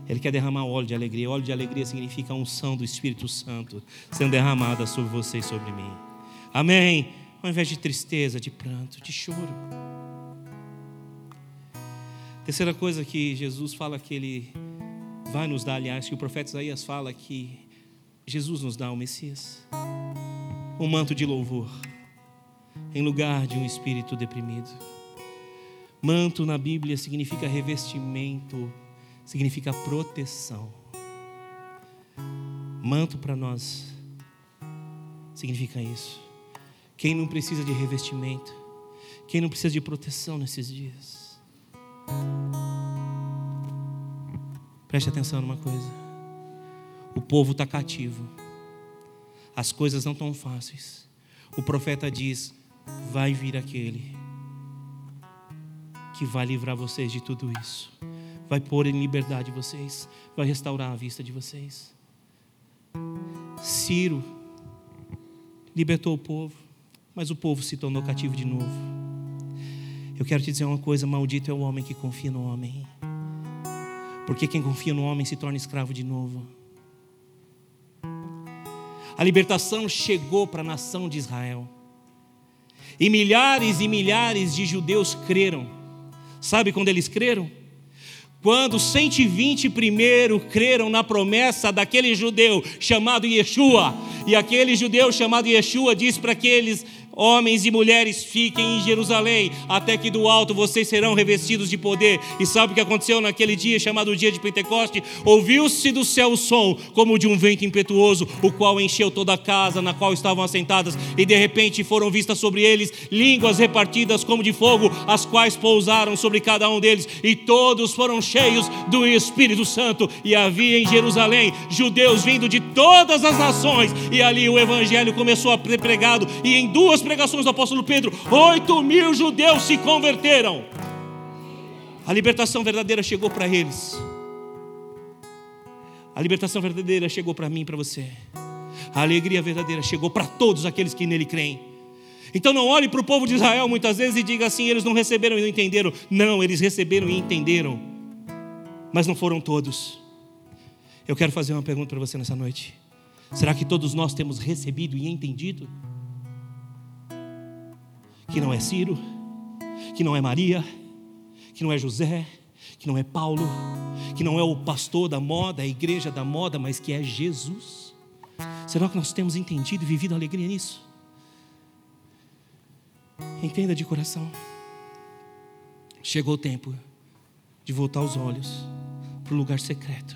Ele quer derramar óleo de alegria. Óleo de alegria significa a unção do Espírito Santo sendo derramada sobre você e sobre mim. Amém. Ao invés de tristeza, de pranto, de choro. Terceira coisa que Jesus fala que ele vai nos dar, aliás, que o profeta Isaías fala que Jesus nos dá o Messias. Um manto de louvor em lugar de um espírito deprimido. Manto na Bíblia significa revestimento, significa proteção. Manto para nós significa isso. Quem não precisa de revestimento, quem não precisa de proteção nesses dias, Preste atenção numa coisa. O povo está cativo. As coisas não estão fáceis. O profeta diz: vai vir aquele que vai livrar vocês de tudo isso. Vai pôr em liberdade vocês. Vai restaurar a vista de vocês. Ciro libertou o povo, mas o povo se tornou cativo de novo. Eu quero te dizer uma coisa: maldito é o homem que confia no homem. Porque quem confia no homem se torna escravo de novo. A libertação chegou para a nação de Israel. E milhares e milhares de judeus creram. Sabe quando eles creram? Quando 120 primeiro creram na promessa daquele judeu chamado Yeshua. E aquele judeu chamado Yeshua diz para aqueles Homens e mulheres, fiquem em Jerusalém, até que do alto vocês serão revestidos de poder. E sabe o que aconteceu naquele dia chamado dia de Pentecoste? Ouviu-se do céu o som, como de um vento impetuoso, o qual encheu toda a casa na qual estavam assentadas, e de repente foram vistas sobre eles línguas repartidas como de fogo, as quais pousaram sobre cada um deles, e todos foram cheios do Espírito Santo. E havia em Jerusalém judeus vindo de todas as nações, e ali o evangelho começou a ser pregado, e em duas duas pregações do apóstolo Pedro, oito mil judeus se converteram. A libertação verdadeira chegou para eles. A libertação verdadeira chegou para mim para você. A alegria verdadeira chegou para todos aqueles que nele creem. Então não olhe para o povo de Israel muitas vezes e diga assim: eles não receberam e não entenderam. Não, eles receberam e entenderam, mas não foram todos. Eu quero fazer uma pergunta para você nessa noite: será que todos nós temos recebido e entendido? Que não é Ciro, que não é Maria, que não é José, que não é Paulo, que não é o pastor da moda, a igreja da moda, mas que é Jesus? Será que nós temos entendido e vivido alegria nisso? Entenda de coração. Chegou o tempo de voltar os olhos para o lugar secreto.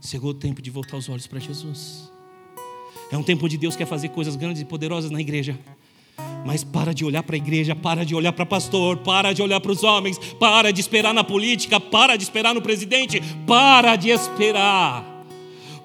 Chegou o tempo de voltar os olhos para Jesus. É um tempo onde Deus quer fazer coisas grandes e poderosas na igreja. Mas para de olhar para a igreja, para de olhar para pastor, para de olhar para os homens, para de esperar na política, para de esperar no presidente, para de esperar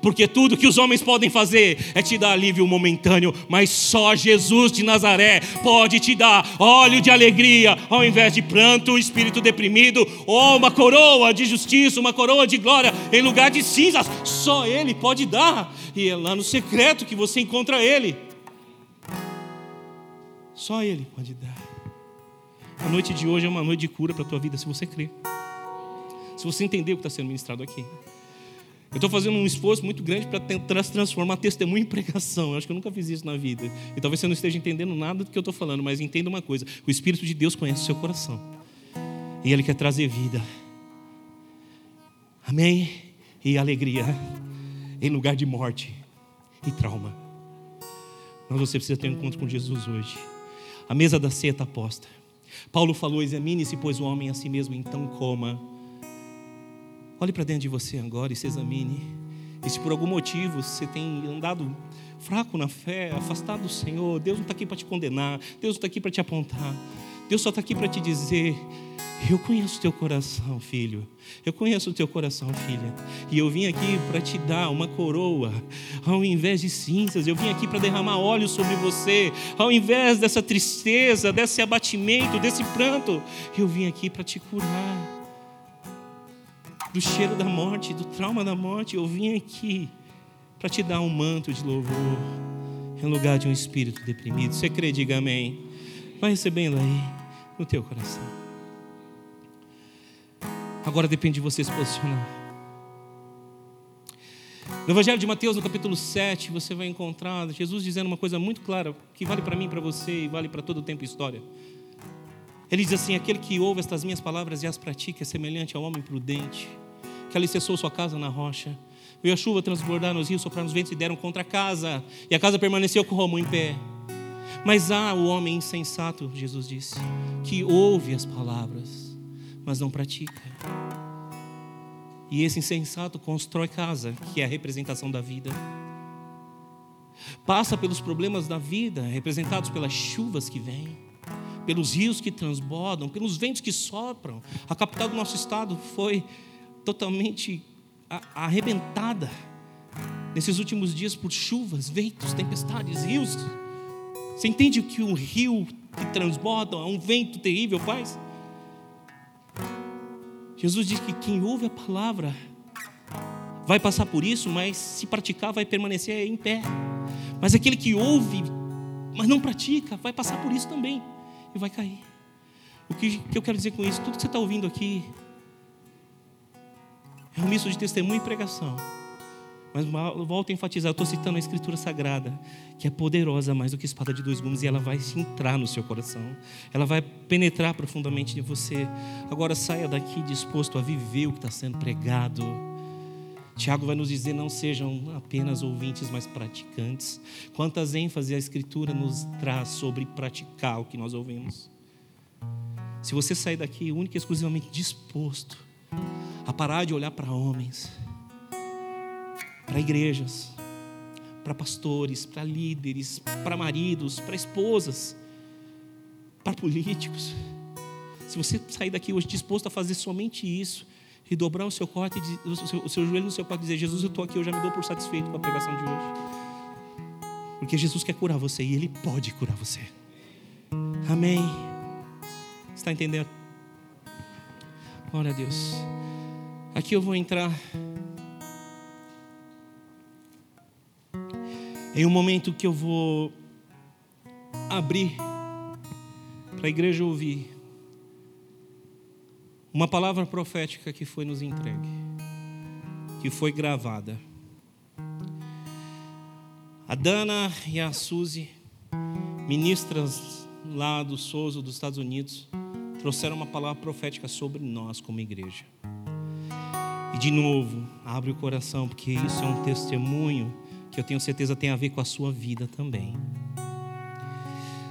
porque tudo que os homens podem fazer é te dar alívio momentâneo, mas só Jesus de Nazaré pode te dar óleo de alegria ao invés de pranto, espírito deprimido, ou uma coroa de justiça, uma coroa de glória em lugar de cinzas. Só Ele pode dar, e é lá no secreto que você encontra Ele. Só Ele pode dar. A noite de hoje é uma noite de cura para a tua vida, se você crer. Se você entender o que está sendo ministrado aqui. Eu estou fazendo um esforço muito grande para tentar transformar testemunho em pregação. Eu acho que eu nunca fiz isso na vida. E talvez você não esteja entendendo nada do que eu estou falando, mas entenda uma coisa: o Espírito de Deus conhece o seu coração. E Ele quer trazer vida. Amém? E alegria em lugar de morte e trauma. Mas você precisa ter um encontro com Jesus hoje. A mesa da ceia está posta. Paulo falou: examine-se, pois o homem a si mesmo, então coma. Olhe para dentro de você agora e se examine. E se por algum motivo você tem andado fraco na fé, afastado do Senhor, Deus não está aqui para te condenar, Deus não está aqui para te apontar, Deus só está aqui para te dizer: Eu conheço o teu coração, filho. Eu conheço o teu coração, filha. E eu vim aqui para te dar uma coroa, ao invés de cinzas. Eu vim aqui para derramar óleo sobre você, ao invés dessa tristeza, desse abatimento, desse pranto. Eu vim aqui para te curar do cheiro da morte, do trauma da morte, eu vim aqui para te dar um manto de louvor em lugar de um espírito deprimido. Você crê, diga amém. Vai recebendo aí no teu coração. Agora depende de você se posicionar. No Evangelho de Mateus, no capítulo 7, você vai encontrar Jesus dizendo uma coisa muito clara, que vale para mim, para você e vale para todo o tempo e história. Ele diz assim: Aquele que ouve estas minhas palavras e as pratica é semelhante ao homem prudente que alicerçou sua casa na rocha. Veio a chuva transbordar nos rios, soprar nos ventos e deram contra a casa. E a casa permaneceu como em pé. Mas há o homem insensato, Jesus disse, que ouve as palavras, mas não pratica. E esse insensato constrói casa, que é a representação da vida. Passa pelos problemas da vida, representados pelas chuvas que vêm, pelos rios que transbordam, pelos ventos que sopram. A capital do nosso estado foi totalmente arrebentada nesses últimos dias por chuvas, ventos, tempestades, rios. Você entende o que um rio que transborda, um vento terrível faz? Jesus diz que quem ouve a palavra vai passar por isso, mas se praticar vai permanecer em pé. Mas aquele que ouve, mas não pratica, vai passar por isso também e vai cair. O que, que eu quero dizer com isso? Tudo que você está ouvindo aqui, é um misto de testemunho e pregação. Mas volto a enfatizar, eu estou citando a Escritura Sagrada, que é poderosa mais do que espada de dois gumes, e ela vai entrar no seu coração, ela vai penetrar profundamente em você. Agora saia daqui disposto a viver o que está sendo pregado. Tiago vai nos dizer: não sejam apenas ouvintes, mas praticantes. Quantas ênfases a Escritura nos traz sobre praticar o que nós ouvimos. Se você sair daqui única e exclusivamente disposto a parar de olhar para homens, para igrejas, para pastores, para líderes, para maridos, para esposas, para políticos. Se você sair daqui hoje disposto a fazer somente isso e dobrar o seu corte, o seu, o seu joelho no seu corte e dizer: Jesus, eu estou aqui, eu já me dou por satisfeito com a pregação de hoje. Porque Jesus quer curar você e Ele pode curar você. Amém. Está entendendo? Glória a Deus. Aqui eu vou entrar em um momento que eu vou abrir para a igreja ouvir uma palavra profética que foi nos entregue, que foi gravada. A Dana e a Suzy, ministras lá do Souza, dos Estados Unidos, trouxeram uma palavra profética sobre nós como igreja. E de novo, abre o coração, porque isso é um testemunho que eu tenho certeza tem a ver com a sua vida também.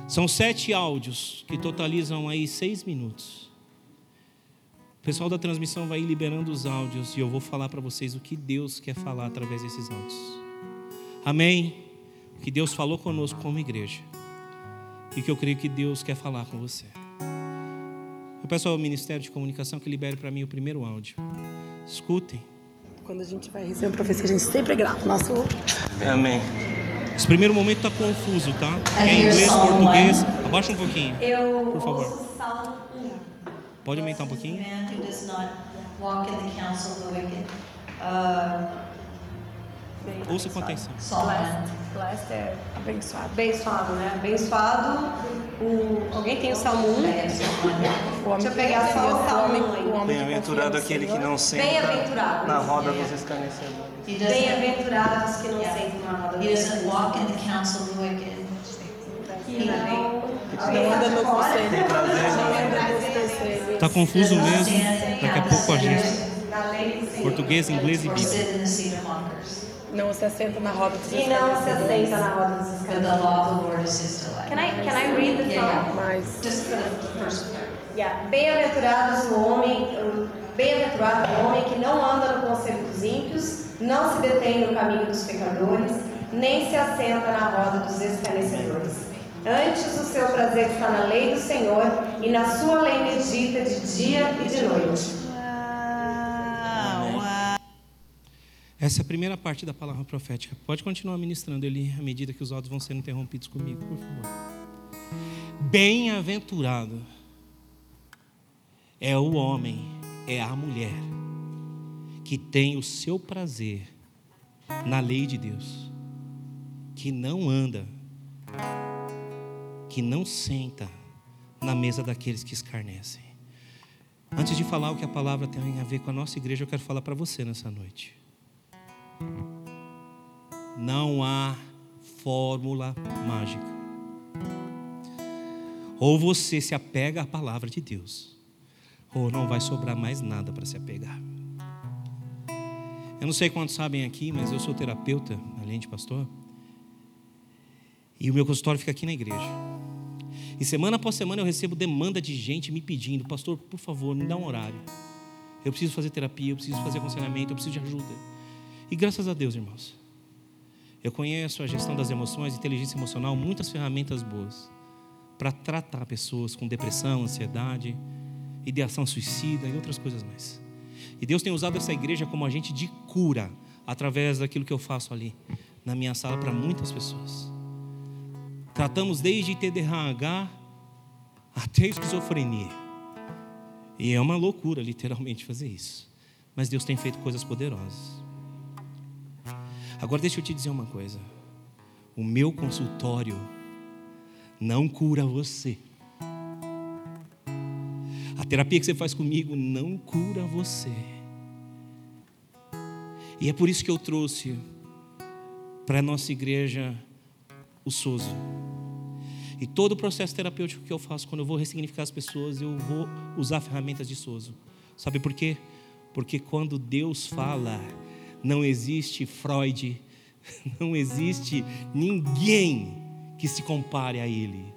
São sete áudios que totalizam aí seis minutos. O pessoal da transmissão vai liberando os áudios e eu vou falar para vocês o que Deus quer falar através desses áudios. Amém? O que Deus falou conosco como igreja. E que eu creio que Deus quer falar com você. Eu peço ao Ministério de Comunicação que libere para mim o primeiro áudio. Escutem. Quando a gente vai receber uma profecia, a gente sempre grava. Nosso Amém. Esse primeiro momento está confuso, tá? É inglês, português. Abaixa um pouquinho. Eu Por favor. Salmo 1. Pode aumentar um pouquinho? Man who does not walk in the counsel of the wicked. Uh, Ouça com atenção. 1. Blessed é abençoado. Abençoado, né? Abençoado. O... Alguém tem o Salmo 1? Pega Psalm 1. O homem Deixa eu pegar só o Salmo homem, um aí. o homem que Bem-aventurado confia no aquele que não senta Bem-aventurado. na roda dos escarnecedores. He Bem-aventurados que não sentam na roda he dos doesn't walk in the counsel of the wicked. Que não... Não anda no conselho. Não anda nos conselhos. Tá confuso mesmo? Daqui a the pouco a gente. Português, inglês e Bíblia. Não se assenta na roda dos E não se assenta na roda dos delight. Can I, can I read the Yeah, Psalm? Mas Just for the first part. Yeah. Bem-aventurados o homem, bem-aventurado o homem que não anda no conselho dos ímpios, não se detém no caminho dos pecadores, nem se assenta na roda dos escarnecedores. Antes o seu prazer está na lei do Senhor, e na sua lei medita de dia e de noite. Essa é a primeira parte da palavra profética. Pode continuar ministrando ele à medida que os áudios vão sendo interrompidos comigo, por favor. Bem-aventurado é o homem, é a mulher que tem o seu prazer na lei de Deus, que não anda, que não senta na mesa daqueles que escarnecem. Antes de falar o que a palavra tem a ver com a nossa igreja, eu quero falar para você nessa noite. Não há fórmula mágica. Ou você se apega à palavra de Deus, ou não vai sobrar mais nada para se apegar. Eu não sei quantos sabem aqui, mas eu sou terapeuta, além de pastor. E o meu consultório fica aqui na igreja. E semana após semana eu recebo demanda de gente me pedindo, pastor, por favor, me dá um horário. Eu preciso fazer terapia, eu preciso fazer aconselhamento, eu preciso de ajuda. E graças a Deus, irmãos, eu conheço a gestão das emoções, inteligência emocional, muitas ferramentas boas para tratar pessoas com depressão, ansiedade, ideação suicida e outras coisas mais. E Deus tem usado essa igreja como agente de cura através daquilo que eu faço ali na minha sala para muitas pessoas. Tratamos desde TDAH até esquizofrenia. E é uma loucura, literalmente, fazer isso. Mas Deus tem feito coisas poderosas. Agora deixa eu te dizer uma coisa. O meu consultório não cura você. A terapia que você faz comigo não cura você. E é por isso que eu trouxe para a nossa igreja o Soso. E todo o processo terapêutico que eu faço, quando eu vou ressignificar as pessoas, eu vou usar ferramentas de Soso. Sabe por quê? Porque quando Deus fala, não existe Freud, não existe ninguém que se compare a Ele.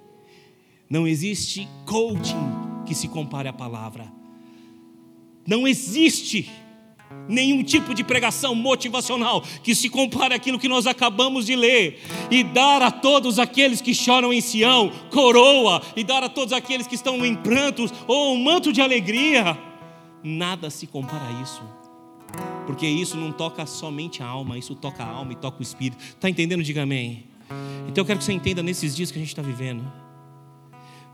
Não existe coaching que se compare à palavra. Não existe nenhum tipo de pregação motivacional que se compare àquilo que nós acabamos de ler e dar a todos aqueles que choram em Sião coroa e dar a todos aqueles que estão em prantos ou um manto de alegria. Nada se compara a isso. Porque isso não toca somente a alma, isso toca a alma e toca o espírito. Está entendendo? Diga amém. Então eu quero que você entenda nesses dias que a gente está vivendo.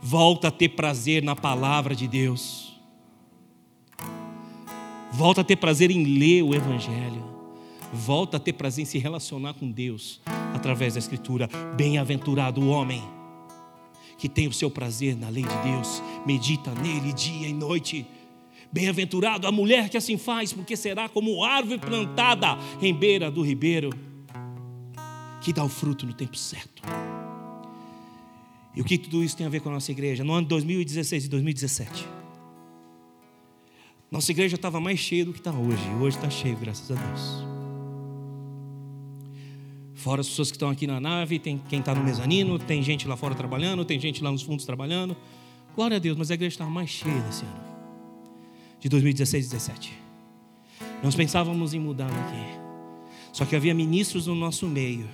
Volta a ter prazer na palavra de Deus. Volta a ter prazer em ler o Evangelho. Volta a ter prazer em se relacionar com Deus através da Escritura. Bem-aventurado o homem que tem o seu prazer na lei de Deus, medita nele dia e noite. Bem-aventurado a mulher que assim faz, porque será como árvore plantada em beira do ribeiro, que dá o fruto no tempo certo. E o que tudo isso tem a ver com a nossa igreja? No ano de 2016 e 2017. Nossa igreja estava mais cheia do que está hoje. Hoje está cheio, graças a Deus. Fora as pessoas que estão aqui na nave, tem quem está no mezanino, tem gente lá fora trabalhando, tem gente lá nos fundos trabalhando. Glória a Deus, mas a igreja estava mais cheia desse ano. De 2016 e 2017. Nós pensávamos em mudar daqui. Só que havia ministros no nosso meio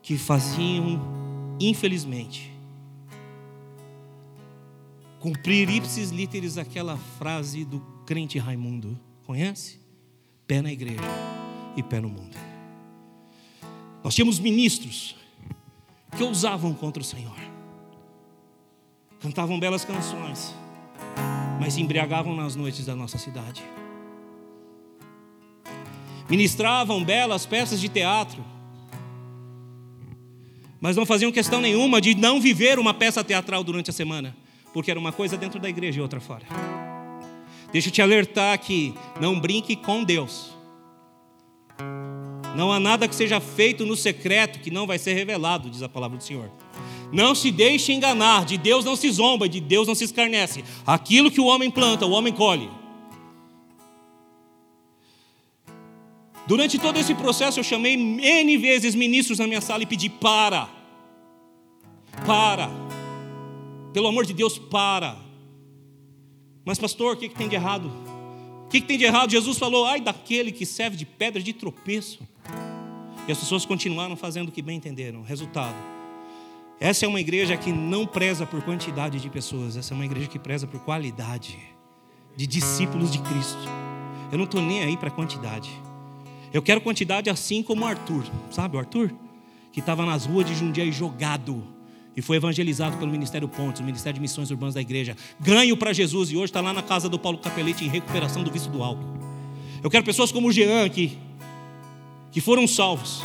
que faziam, infelizmente, cumprir ipsis literis aquela frase do crente Raimundo. Conhece? Pé na igreja e pé no mundo. Nós tínhamos ministros que ousavam contra o Senhor. Cantavam belas canções, mas embriagavam nas noites da nossa cidade. Ministravam belas peças de teatro, mas não faziam questão nenhuma de não viver uma peça teatral durante a semana, porque era uma coisa dentro da igreja e outra fora. Deixa eu te alertar que não brinque com Deus. Não há nada que seja feito no secreto que não vai ser revelado, diz a palavra do Senhor. Não se deixe enganar, de Deus não se zomba, de Deus não se escarnece. Aquilo que o homem planta, o homem colhe. Durante todo esse processo, eu chamei N vezes ministros na minha sala e pedi: para, para, pelo amor de Deus, para. Mas, pastor, o que, que tem de errado? O que, que tem de errado? Jesus falou: ai daquele que serve de pedra de tropeço. E as pessoas continuaram fazendo o que bem entenderam. Resultado: essa é uma igreja que não preza por quantidade de pessoas, essa é uma igreja que preza por qualidade de discípulos de Cristo. Eu não estou nem aí para quantidade. Eu quero quantidade assim como o Arthur, sabe o Arthur? Que estava nas ruas de Jundiaí jogado e foi evangelizado pelo Ministério Pontes, o Ministério de Missões Urbanas da Igreja. Ganho para Jesus e hoje está lá na casa do Paulo Capelete em recuperação do vício do álcool. Eu quero pessoas como o Jean aqui, que foram salvos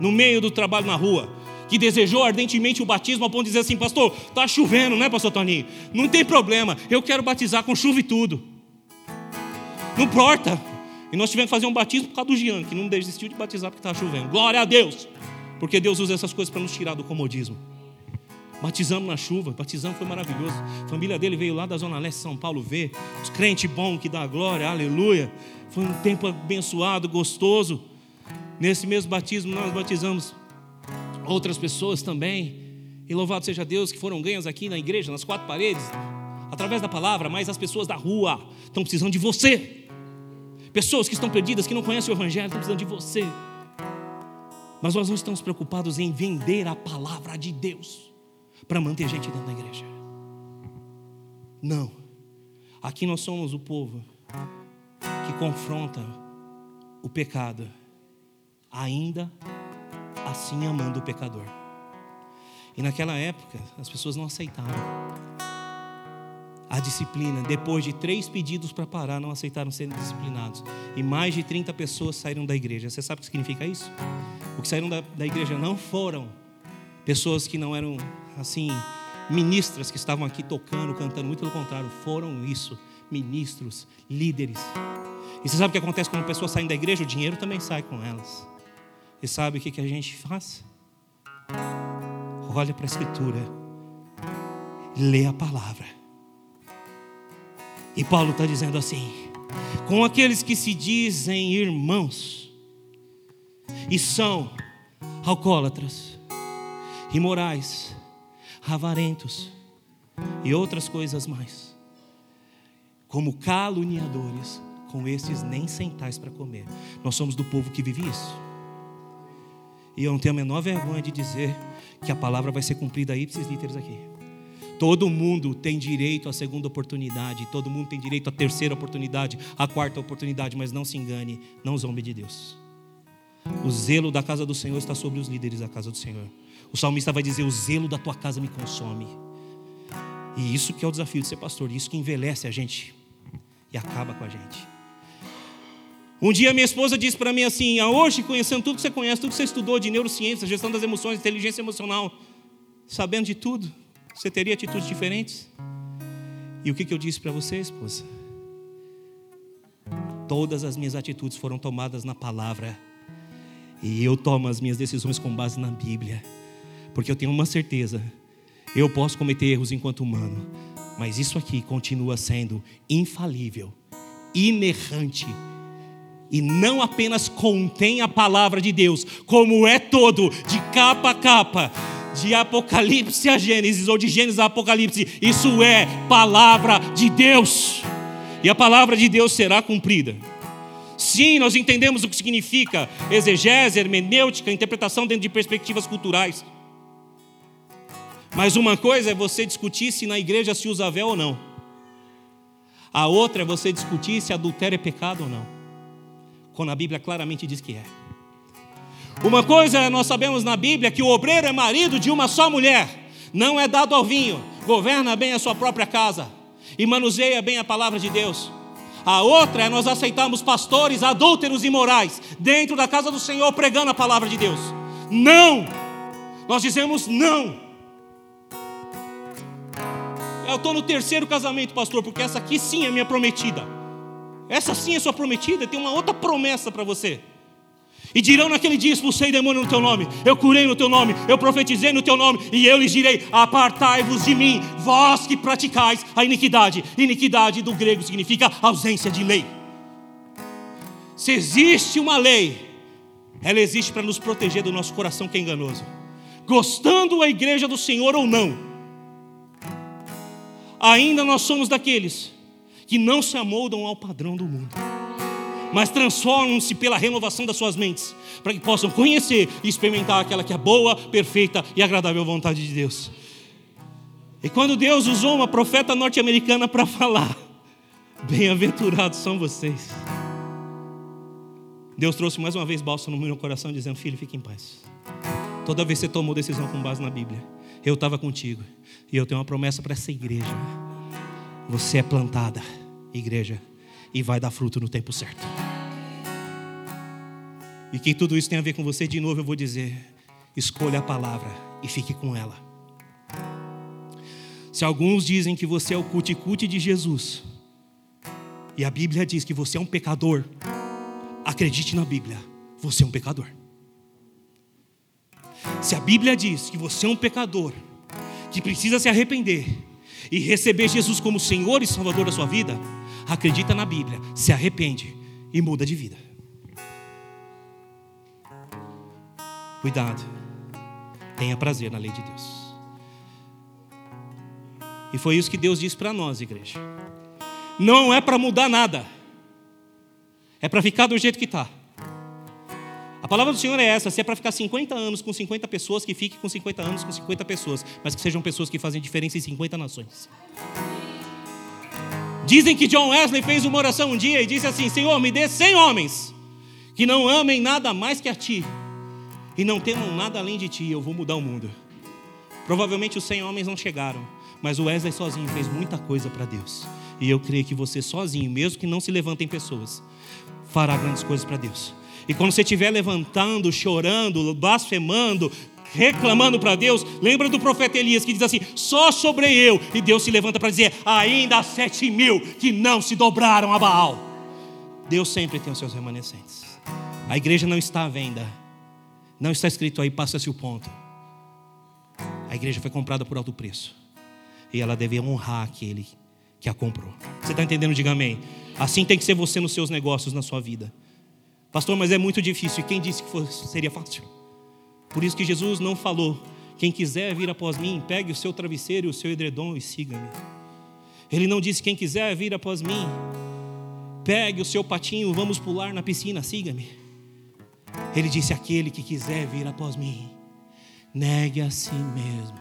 no meio do trabalho na rua, que desejou ardentemente o batismo ao ponto de dizer assim, pastor, está chovendo, né, pastor Toninho? Não tem problema, eu quero batizar com chuva e tudo. Não importa. E nós tivemos que fazer um batismo por causa do Jean, que não desistiu de batizar porque estava chovendo. Glória a Deus! Porque Deus usa essas coisas para nos tirar do comodismo. Batizamos na chuva, batizamos foi maravilhoso. A família dele veio lá da Zona Leste São Paulo ver. Os crentes bons que dá glória, aleluia. Foi um tempo abençoado, gostoso. Nesse mesmo batismo, nós batizamos outras pessoas também. E louvado seja Deus que foram ganhas aqui na igreja, nas quatro paredes, através da palavra, mas as pessoas da rua estão precisando de você. Pessoas que estão perdidas, que não conhecem o Evangelho, estão precisando de você. Mas nós não estamos preocupados em vender a palavra de Deus para manter gente dentro da igreja. Não. Aqui nós somos o povo que confronta o pecado ainda assim amando o pecador. E naquela época, as pessoas não aceitaram a disciplina. Depois de três pedidos para parar, não aceitaram ser disciplinados. E mais de 30 pessoas saíram da igreja. Você sabe o que significa isso? O que saíram da, da igreja não foram pessoas que não eram, assim, ministras que estavam aqui tocando, cantando. Muito pelo contrário, foram isso. Ministros, líderes. E você sabe o que acontece quando pessoas saem da igreja? O dinheiro também sai com elas. E sabe o que, que a gente faz? Olha para a Escritura, lê a palavra. E Paulo está dizendo assim: com aqueles que se dizem irmãos e são alcoólatras, imorais, avarentos e outras coisas mais, como caluniadores, com estes nem sentais para comer. Nós somos do povo que vive isso. E eu não tenho a menor vergonha de dizer que a palavra vai ser cumprida ipsis literis aqui. Todo mundo tem direito à segunda oportunidade, todo mundo tem direito à terceira oportunidade, à quarta oportunidade, mas não se engane, não zombe de Deus. O zelo da casa do Senhor está sobre os líderes da casa do Senhor. O salmista vai dizer: O zelo da tua casa me consome. E isso que é o desafio de ser pastor, isso que envelhece a gente e acaba com a gente. Um dia minha esposa disse para mim assim: ah, hoje, conhecendo tudo que você conhece, tudo que você estudou de neurociência, gestão das emoções, inteligência emocional, sabendo de tudo, você teria atitudes diferentes? E o que, que eu disse para você, esposa? Todas as minhas atitudes foram tomadas na palavra, e eu tomo as minhas decisões com base na Bíblia, Porque eu tenho uma certeza: eu posso cometer erros enquanto humano, mas isso aqui continua sendo infalível, inerrante e não apenas contém a palavra de Deus, como é todo, de capa a capa, de Apocalipse a Gênesis, ou de Gênesis a Apocalipse, isso é palavra de Deus, e a palavra de Deus será cumprida. Sim, nós entendemos o que significa exegese, hermenêutica, interpretação dentro de perspectivas culturais. Mas uma coisa é você discutir se na igreja se usa véu ou não. A outra é você discutir se adultério é pecado ou não quando a Bíblia claramente diz que é. Uma coisa nós sabemos na Bíblia que o obreiro é marido de uma só mulher, não é dado ao vinho, governa bem a sua própria casa e manuseia bem a palavra de Deus. A outra é nós aceitarmos pastores adúlteros e morais dentro da casa do Senhor pregando a palavra de Deus. Não! Nós dizemos não. Eu estou no terceiro casamento, pastor, porque essa aqui sim é minha prometida. Essa sim é sua prometida, tem uma outra promessa para você. E dirão naquele dia: expulsei demônio no teu nome, eu curei no teu nome, eu profetizei no teu nome, e eu lhes direi: apartai-vos de mim, vós que praticais a iniquidade. Iniquidade do grego significa ausência de lei. Se existe uma lei, ela existe para nos proteger do nosso coração que é enganoso, gostando a igreja do Senhor ou não. Ainda nós somos daqueles que não se amoldam ao padrão do mundo, mas transformam-se pela renovação das suas mentes, para que possam conhecer e experimentar aquela que é boa, perfeita e agradável vontade de Deus. E quando Deus usou uma profeta norte-americana para falar, bem-aventurados são vocês. Deus trouxe mais uma vez bálsamo no meu coração, dizendo: Filho, fique em paz. Toda vez que você tomou decisão com base na Bíblia, eu estava contigo. E eu tenho uma promessa para essa igreja. Você é plantada igreja, e vai dar fruto no tempo certo. E que tudo isso tem a ver com você, de novo eu vou dizer: escolha a palavra e fique com ela. Se alguns dizem que você é o cuticute de Jesus, e a Bíblia diz que você é um pecador, acredite na Bíblia, você é um pecador. Se a Bíblia diz que você é um pecador, que precisa se arrepender e receber Jesus como Senhor e Salvador da sua vida, acredita na Bíblia, se arrepende e muda de vida. Cuidado, tenha prazer na lei de Deus. E foi isso que Deus disse para nós, igreja. Não é para mudar nada, é para ficar do jeito que está. A palavra do Senhor é essa: se é para ficar 50 anos com 50 pessoas, que fique com 50 anos com 50 pessoas, mas que sejam pessoas que fazem diferença em 50 nações. Dizem que John Wesley fez uma oração um dia e disse assim: Senhor, me dê 100 homens que não amem nada mais que a Ti e não temam nada além de Ti, eu vou mudar o mundo. Provavelmente os 100 homens não chegaram, mas o Wesley sozinho fez muita coisa para Deus. E eu creio que você sozinho, mesmo que não se levantem pessoas, fará grandes coisas para Deus. E quando você estiver levantando, chorando, blasfemando, reclamando para Deus, lembra do profeta Elias que diz assim: só sobre eu. E Deus se levanta para dizer: ainda há sete mil que não se dobraram a Baal. Deus sempre tem os seus remanescentes. A igreja não está à venda. Não está escrito aí, passa-se o ponto. A igreja foi comprada por alto preço. E ela deve honrar aquele que a comprou. Você está entendendo? Diga amém. Assim tem que ser você nos seus negócios, na sua vida. Pastor, mas é muito difícil. E quem disse que fosse, seria fácil? Por isso que Jesus não falou: quem quiser vir após mim, pegue o seu travesseiro e o seu edredom e siga-me. Ele não disse: quem quiser vir após mim, pegue o seu patinho, vamos pular na piscina, siga-me. Ele disse: aquele que quiser vir após mim, negue a si mesmo,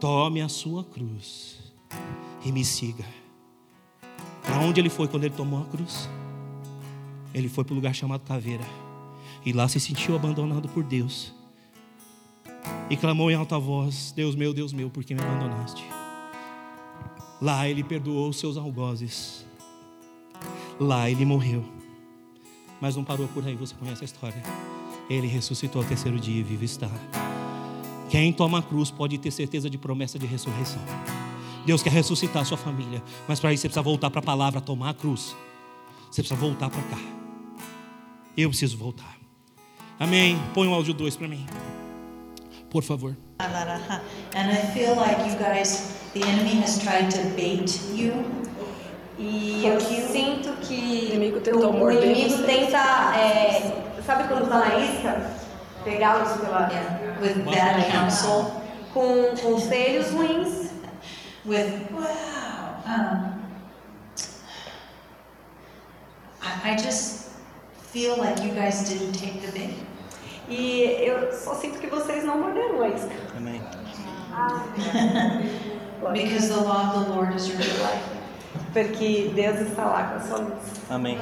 tome a sua cruz e me siga. Para onde ele foi quando ele tomou a cruz? Ele foi para o lugar chamado Caveira. E lá se sentiu abandonado por Deus. E clamou em alta voz: Deus meu, Deus meu, por que me abandonaste? Lá ele perdoou os seus algozes. Lá ele morreu. Mas não parou por aí, você conhece a história. Ele ressuscitou ao terceiro dia e vivo está. Quem toma a cruz pode ter certeza de promessa de ressurreição. Deus quer ressuscitar a sua família, mas para isso você precisa voltar para a palavra, tomar a cruz. Você precisa voltar para cá. Eu preciso voltar. Amém. Põe o áudio 2 para mim. Por favor. And I feel like you guys, the enemy has tried to bait you. E eu sinto que O inimigo tentou o, inimigo tenta, é, sabe quando tá na isca? Pegá-los pela, Yeah, with bad counsel, com conselhos ruins. with, wow. Um, I, I just feel like you guys didn't take the bait. E eu só sinto que vocês não morderam a isca. Amém. Because the law of the Lord is your delight. Porque Deus está lá com a sua luz. Amém.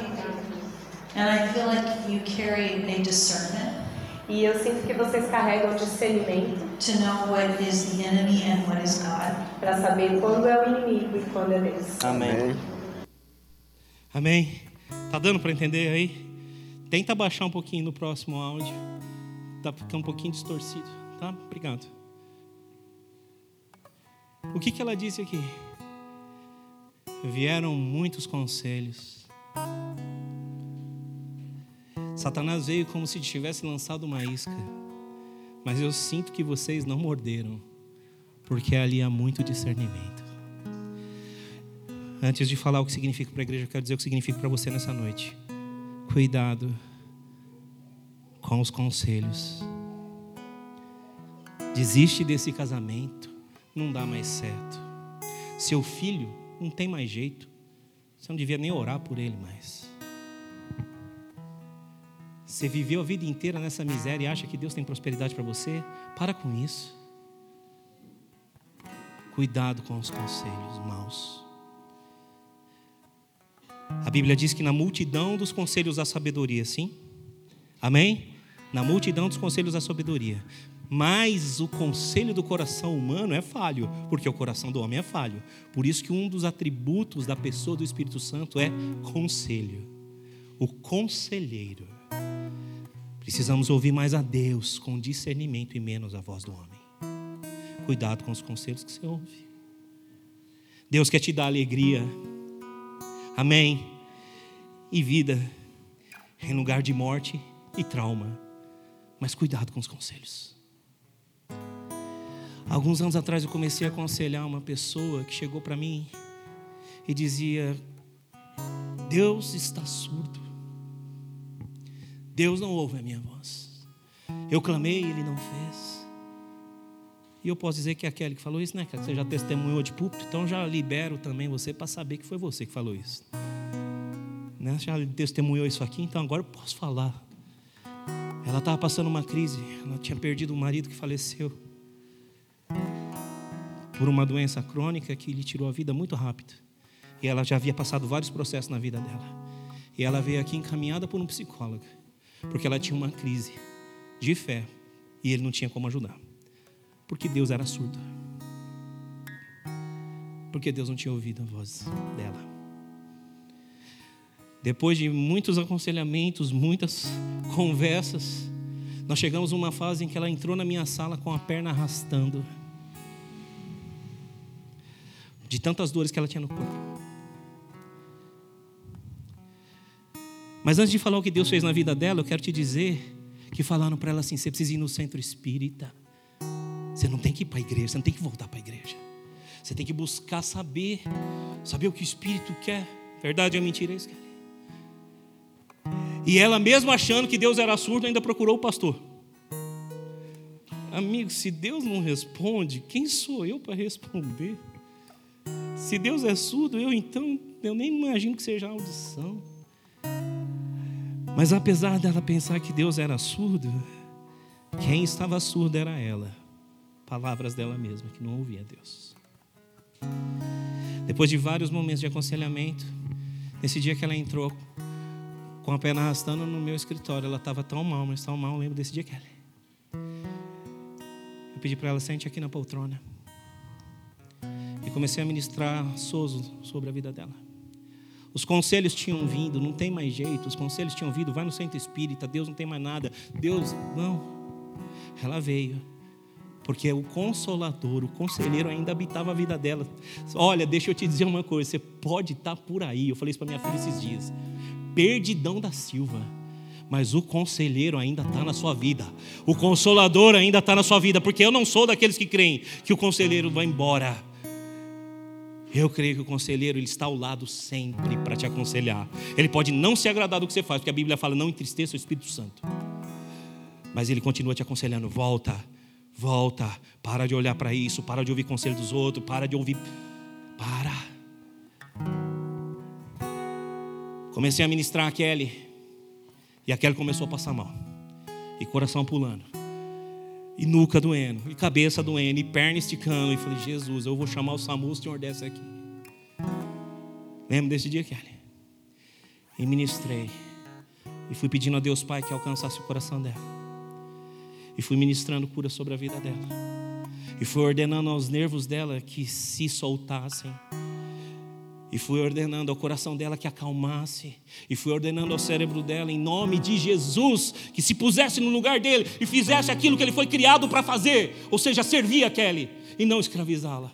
And I feel like you carry a discernment E eu sinto que vocês carregam discernimento to know what is the enemy and what is God. para saber quando é o inimigo e quando é Deus. Amém. Amém. Tá dando para entender aí? Tenta baixar um pouquinho no próximo áudio. Tá ficando um pouquinho distorcido, tá? Obrigado. O que que ela disse aqui? Vieram muitos conselhos. Satanás veio como se tivesse lançado uma isca. Mas eu sinto que vocês não morderam, porque ali há muito discernimento. Antes de falar o que significa para a igreja, eu quero dizer o que significa para você nessa noite. Cuidado com os conselhos. Desiste desse casamento, não dá mais certo. Seu filho não tem mais jeito. Você não devia nem orar por ele mais. Você viveu a vida inteira nessa miséria e acha que Deus tem prosperidade para você? Para com isso. Cuidado com os conselhos maus. A Bíblia diz que na multidão dos conselhos da sabedoria, sim? Amém? Na multidão dos conselhos da sabedoria. Mas o conselho do coração humano é falho, porque o coração do homem é falho. Por isso que um dos atributos da pessoa do Espírito Santo é conselho. O conselheiro. Precisamos ouvir mais a Deus com discernimento e menos a voz do homem. Cuidado com os conselhos que você ouve. Deus quer te dar alegria. Amém. E vida em lugar de morte e trauma. Mas cuidado com os conselhos. Alguns anos atrás eu comecei a aconselhar uma pessoa que chegou para mim e dizia: Deus está surdo. Deus não ouve a minha voz. Eu clamei e ele não fez. E eu posso dizer que é aquele que falou isso, né, cara? Você já testemunhou de púlpito, então já libero também você para saber que foi você que falou isso. Né? Já testemunhou isso aqui, então agora eu posso falar. Ela estava passando uma crise, ela tinha perdido um marido que faleceu por uma doença crônica que lhe tirou a vida muito rápido. E ela já havia passado vários processos na vida dela. E ela veio aqui encaminhada por um psicólogo, porque ela tinha uma crise de fé e ele não tinha como ajudar. Porque Deus era surdo. Porque Deus não tinha ouvido a voz dela. Depois de muitos aconselhamentos, muitas conversas, nós chegamos a uma fase em que ela entrou na minha sala com a perna arrastando. De tantas dores que ela tinha no corpo. Mas antes de falar o que Deus fez na vida dela, eu quero te dizer que falaram para ela assim: você precisa ir no centro espírita. Você não tem que ir para a igreja, você não tem que voltar para a igreja. Você tem que buscar saber, saber o que o Espírito quer. Verdade ou mentira é isso? Quer? E ela, mesmo achando que Deus era surdo, ainda procurou o pastor. Amigo, se Deus não responde, quem sou eu para responder? Se Deus é surdo, eu então, eu nem imagino que seja audição. Mas apesar dela pensar que Deus era surdo, quem estava surdo era ela. Palavras dela mesma, que não ouvia Deus. Depois de vários momentos de aconselhamento, nesse dia que ela entrou com a perna arrastando no meu escritório, ela estava tão mal, mas tão mal, eu lembro desse dia que ela. Eu pedi para ela, sente aqui na poltrona. E comecei a ministrar sozo sobre a vida dela. Os conselhos tinham vindo, não tem mais jeito. Os conselhos tinham vindo, vai no centro espírita, Deus não tem mais nada. Deus, não. Ela veio. Porque o consolador, o conselheiro ainda habitava a vida dela. Olha, deixa eu te dizer uma coisa, você pode estar por aí. Eu falei isso para minha filha esses dias. Perdidão da Silva. mas o conselheiro ainda está na sua vida, o consolador ainda está na sua vida, porque eu não sou daqueles que creem que o conselheiro vai embora. Eu creio que o conselheiro ele está ao lado sempre para te aconselhar. Ele pode não se agradar do que você faz, porque a Bíblia fala: não entristeça o Espírito Santo. Mas ele continua te aconselhando: volta, volta, para de olhar para isso, para de ouvir conselho dos outros, para de ouvir. Para. Comecei a ministrar a Kelly, e a Kelly começou a passar mal, e coração pulando e nuca doendo, e cabeça doendo, e perna esticando. E falei, Jesus, eu vou chamar o SAMU, o senhor desce aqui. Lembro desse dia, Kelly? E ministrei. E fui pedindo a Deus Pai que alcançasse o coração dela. E fui ministrando cura sobre a vida dela. E fui ordenando aos nervos dela que se soltassem e fui ordenando ao coração dela que acalmasse. E fui ordenando ao cérebro dela, em nome de Jesus, que se pusesse no lugar dele e fizesse aquilo que ele foi criado para fazer. Ou seja, servir a Kelly e não escravizá-la.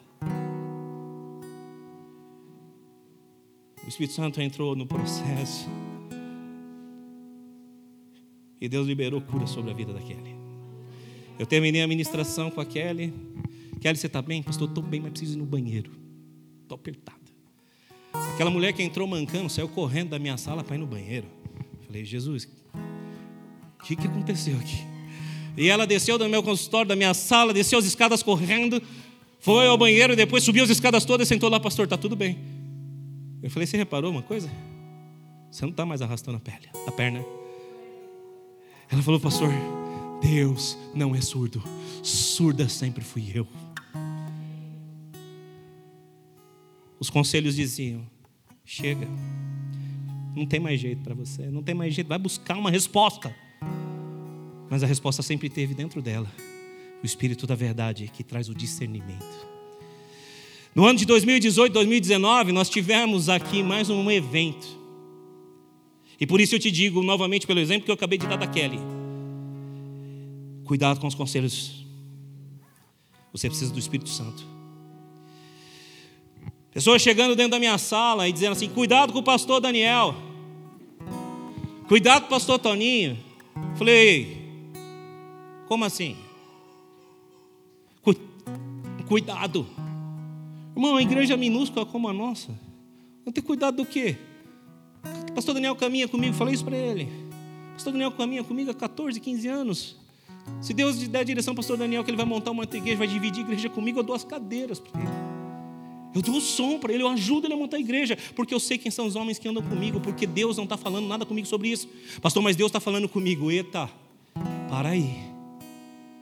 O Espírito Santo entrou no processo. E Deus liberou cura sobre a vida da Kelly. Eu terminei a ministração com a Kelly. Kelly, você está bem? Pastor, estou bem, mas preciso ir no banheiro. Estou apertado. Aquela mulher que entrou mancando saiu correndo da minha sala para ir no banheiro. Falei, Jesus, o que, que aconteceu aqui? E ela desceu do meu consultório, da minha sala, desceu as escadas correndo, foi ao banheiro e depois subiu as escadas todas e sentou lá, pastor, está tudo bem. Eu falei, você reparou uma coisa? Você não está mais arrastando a pele, a perna. Ela falou, pastor, Deus não é surdo, surda sempre fui eu. Os conselhos diziam: chega, não tem mais jeito para você, não tem mais jeito, vai buscar uma resposta. Mas a resposta sempre teve dentro dela o Espírito da Verdade que traz o discernimento. No ano de 2018, 2019, nós tivemos aqui mais um evento. E por isso eu te digo novamente pelo exemplo que eu acabei de dar da Kelly. Cuidado com os conselhos. Você precisa do Espírito Santo. Pessoas chegando dentro da minha sala e dizendo assim: cuidado com o pastor Daniel, cuidado com o pastor Toninho. Falei, como assim? Cuidado, irmão, a igreja minúscula como a nossa, não ter cuidado do quê? Pastor Daniel caminha comigo, falei isso para ele. Pastor Daniel caminha comigo há 14, 15 anos. Se Deus der a direção, pastor Daniel, que ele vai montar uma igreja, vai dividir a igreja comigo, eu dou as cadeiras para ele. Eu dou o som para ele, eu ajudo ele a montar a igreja, porque eu sei quem são os homens que andam comigo, porque Deus não está falando nada comigo sobre isso. Pastor, mas Deus está falando comigo. Eita, para aí.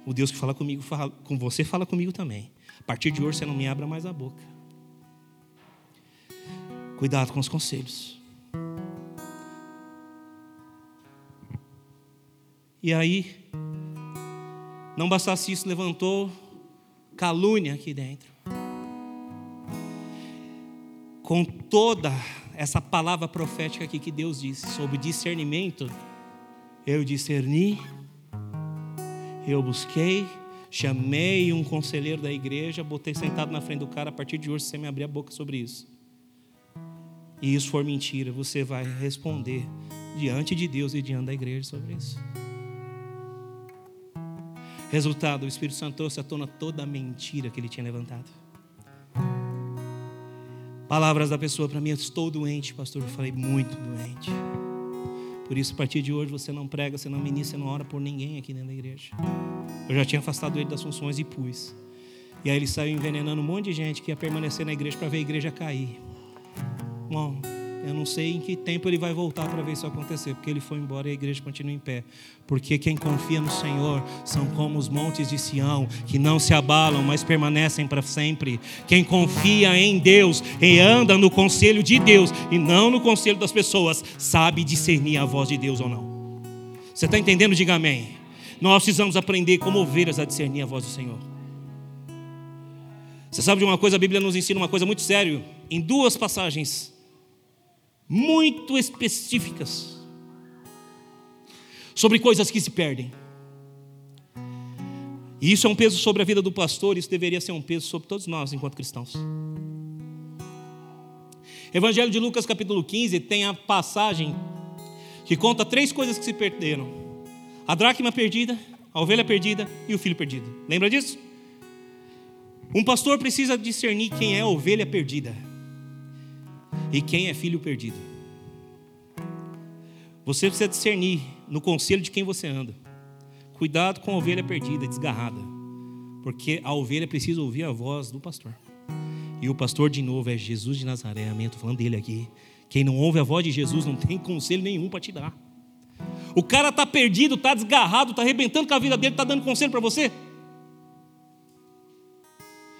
O Deus que fala comigo, fala, com você fala comigo também. A partir de hoje você não me abra mais a boca. Cuidado com os conselhos. E aí, não bastasse isso, levantou calúnia aqui dentro com toda essa palavra profética aqui que Deus disse sobre discernimento, eu discerni, eu busquei, chamei um conselheiro da igreja, botei sentado na frente do cara, a partir de hoje você me abrir a boca sobre isso. E isso for mentira, você vai responder diante de Deus e diante da igreja sobre isso. Resultado, o Espírito Santo trouxe à tona toda a mentira que ele tinha levantado. Palavras da pessoa para mim, eu estou doente, pastor. Eu falei, muito doente. Por isso, a partir de hoje, você não prega, você não ministra, você não ora por ninguém aqui dentro da igreja. Eu já tinha afastado ele das funções e pus. E aí ele saiu envenenando um monte de gente que ia permanecer na igreja para ver a igreja cair. Bom, eu não sei em que tempo ele vai voltar para ver isso acontecer, porque ele foi embora e a igreja continua em pé. Porque quem confia no Senhor são como os montes de Sião, que não se abalam, mas permanecem para sempre. Quem confia em Deus e anda no conselho de Deus e não no conselho das pessoas, sabe discernir a voz de Deus ou não. Você está entendendo? Diga amém. Nós precisamos aprender como ovelhas a discernir a voz do Senhor. Você sabe de uma coisa, a Bíblia nos ensina uma coisa muito séria, em duas passagens muito específicas sobre coisas que se perdem. E isso é um peso sobre a vida do pastor, isso deveria ser um peso sobre todos nós enquanto cristãos. Evangelho de Lucas, capítulo 15, tem a passagem que conta três coisas que se perderam: a dracma perdida, a ovelha perdida e o filho perdido. Lembra disso? Um pastor precisa discernir quem é a ovelha perdida e quem é filho perdido. Você precisa discernir no conselho de quem você anda. Cuidado com a ovelha perdida, desgarrada, porque a ovelha precisa ouvir a voz do pastor. E o pastor, de novo, é Jesus de Nazaré. Amém? Estou falando dele aqui. Quem não ouve a voz de Jesus não tem conselho nenhum para te dar. O cara está perdido, está desgarrado, está arrebentando com a vida dele, está dando conselho para você.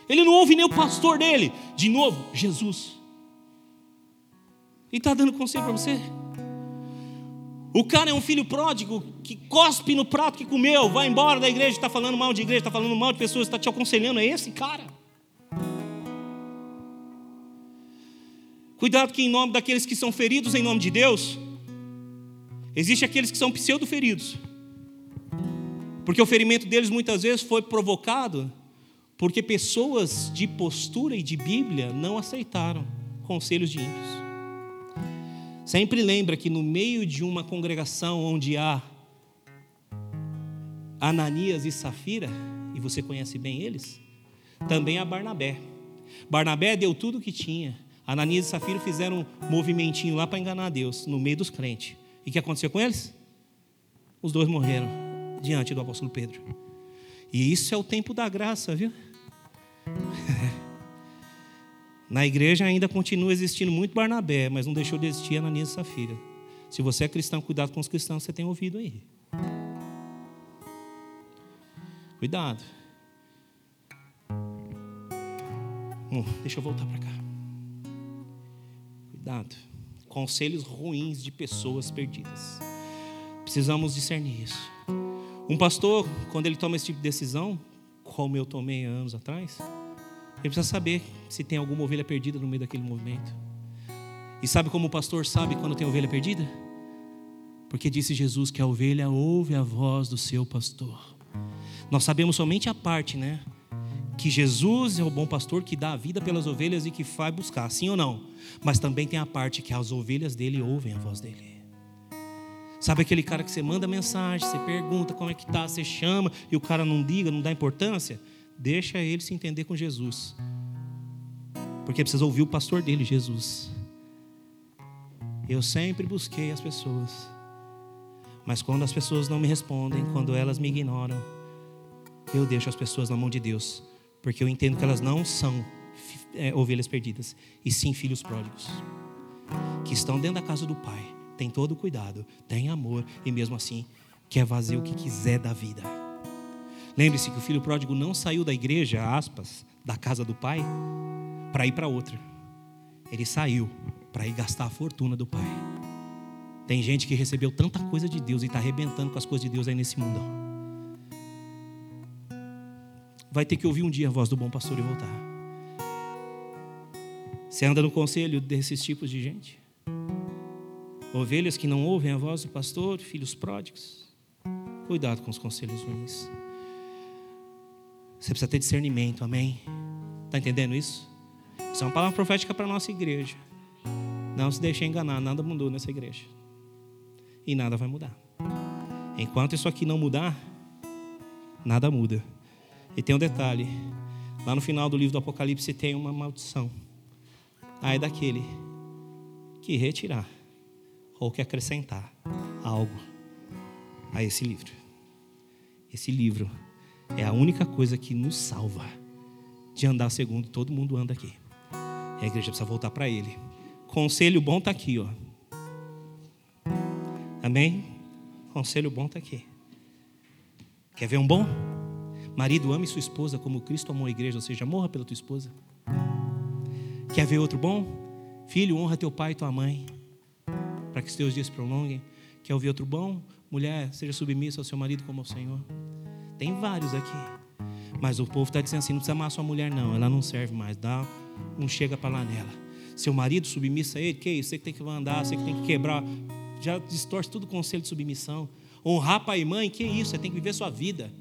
Ele não ouve nem o pastor dele. De novo, Jesus. E está dando conselho para você. O cara é um filho pródigo que cospe no prato que comeu, vai embora da igreja, está falando mal de igreja, está falando mal de pessoas, está te aconselhando. É esse cara. Cuidado que em nome daqueles que são feridos em nome de Deus, existe aqueles que são pseudo-feridos. Porque o ferimento deles muitas vezes foi provocado porque pessoas de postura e de Bíblia não aceitaram conselhos de ímpios. Sempre lembra que no meio de uma congregação onde há Ananias e Safira, e você conhece bem eles, também há Barnabé. Barnabé deu tudo o que tinha. Ananias e Safira fizeram um movimentinho lá para enganar Deus, no meio dos crentes. E o que aconteceu com eles? Os dois morreram diante do apóstolo Pedro. E isso é o tempo da graça, viu? Na igreja ainda continua existindo muito Barnabé, mas não deixou de existir Ananias e Safira. Se você é cristão, cuidado com os cristãos, você tem ouvido aí. Cuidado. Hum, deixa eu voltar para cá. Cuidado. Conselhos ruins de pessoas perdidas. Precisamos discernir isso. Um pastor, quando ele toma esse tipo de decisão, como eu tomei anos atrás, ele precisa saber se tem alguma ovelha perdida no meio daquele movimento. E sabe como o pastor sabe quando tem ovelha perdida? Porque disse Jesus que a ovelha ouve a voz do seu pastor. Nós sabemos somente a parte, né? Que Jesus é o bom pastor que dá a vida pelas ovelhas e que vai buscar, sim ou não? Mas também tem a parte que as ovelhas dele ouvem a voz dele. Sabe aquele cara que você manda mensagem, você pergunta como é que tá, você chama e o cara não liga, não dá importância? Deixa ele se entender com Jesus. Porque precisa ouvir o pastor dele, Jesus. Eu sempre busquei as pessoas. Mas quando as pessoas não me respondem, quando elas me ignoram, eu deixo as pessoas na mão de Deus. Porque eu entendo que elas não são é, ovelhas perdidas, e sim filhos pródigos. Que estão dentro da casa do Pai, tem todo o cuidado, tem amor, e mesmo assim quer fazer o que quiser da vida. Lembre-se que o filho pródigo não saiu da igreja, aspas, da casa do pai, para ir para outra. Ele saiu para ir gastar a fortuna do pai. Tem gente que recebeu tanta coisa de Deus e está arrebentando com as coisas de Deus aí nesse mundo. Vai ter que ouvir um dia a voz do bom pastor e voltar. Você anda no conselho desses tipos de gente? Ovelhas que não ouvem a voz do pastor, filhos pródigos. Cuidado com os conselhos ruins. Você precisa ter discernimento, amém? Está entendendo isso? Isso é uma palavra profética para a nossa igreja. Não se deixe enganar, nada mudou nessa igreja. E nada vai mudar. Enquanto isso aqui não mudar, nada muda. E tem um detalhe: lá no final do livro do Apocalipse tem uma maldição. Aí daquele que retirar ou que acrescentar algo a esse livro. Esse livro é a única coisa que nos salva de andar segundo todo mundo anda aqui. E a igreja precisa voltar para Ele. Conselho bom está aqui, ó. Amém? Conselho bom está aqui. Quer ver um bom? Marido, ame sua esposa como Cristo amou a igreja, ou seja, morra pela tua esposa. Quer ver outro bom? Filho, honra teu pai e tua mãe, para que os teus dias se prolonguem. Quer ouvir outro bom? Mulher, seja submissa ao seu marido como ao Senhor. Tem vários aqui. Mas o povo está dizendo assim: não precisa amar sua mulher, não. Ela não serve mais. Dá, não chega para lá nela. Seu marido submissa a ele, que isso? Você que tem que mandar, você que tem que quebrar. Já distorce tudo o conselho de submissão. Honrar pai e mãe, que isso? Você tem que viver sua vida.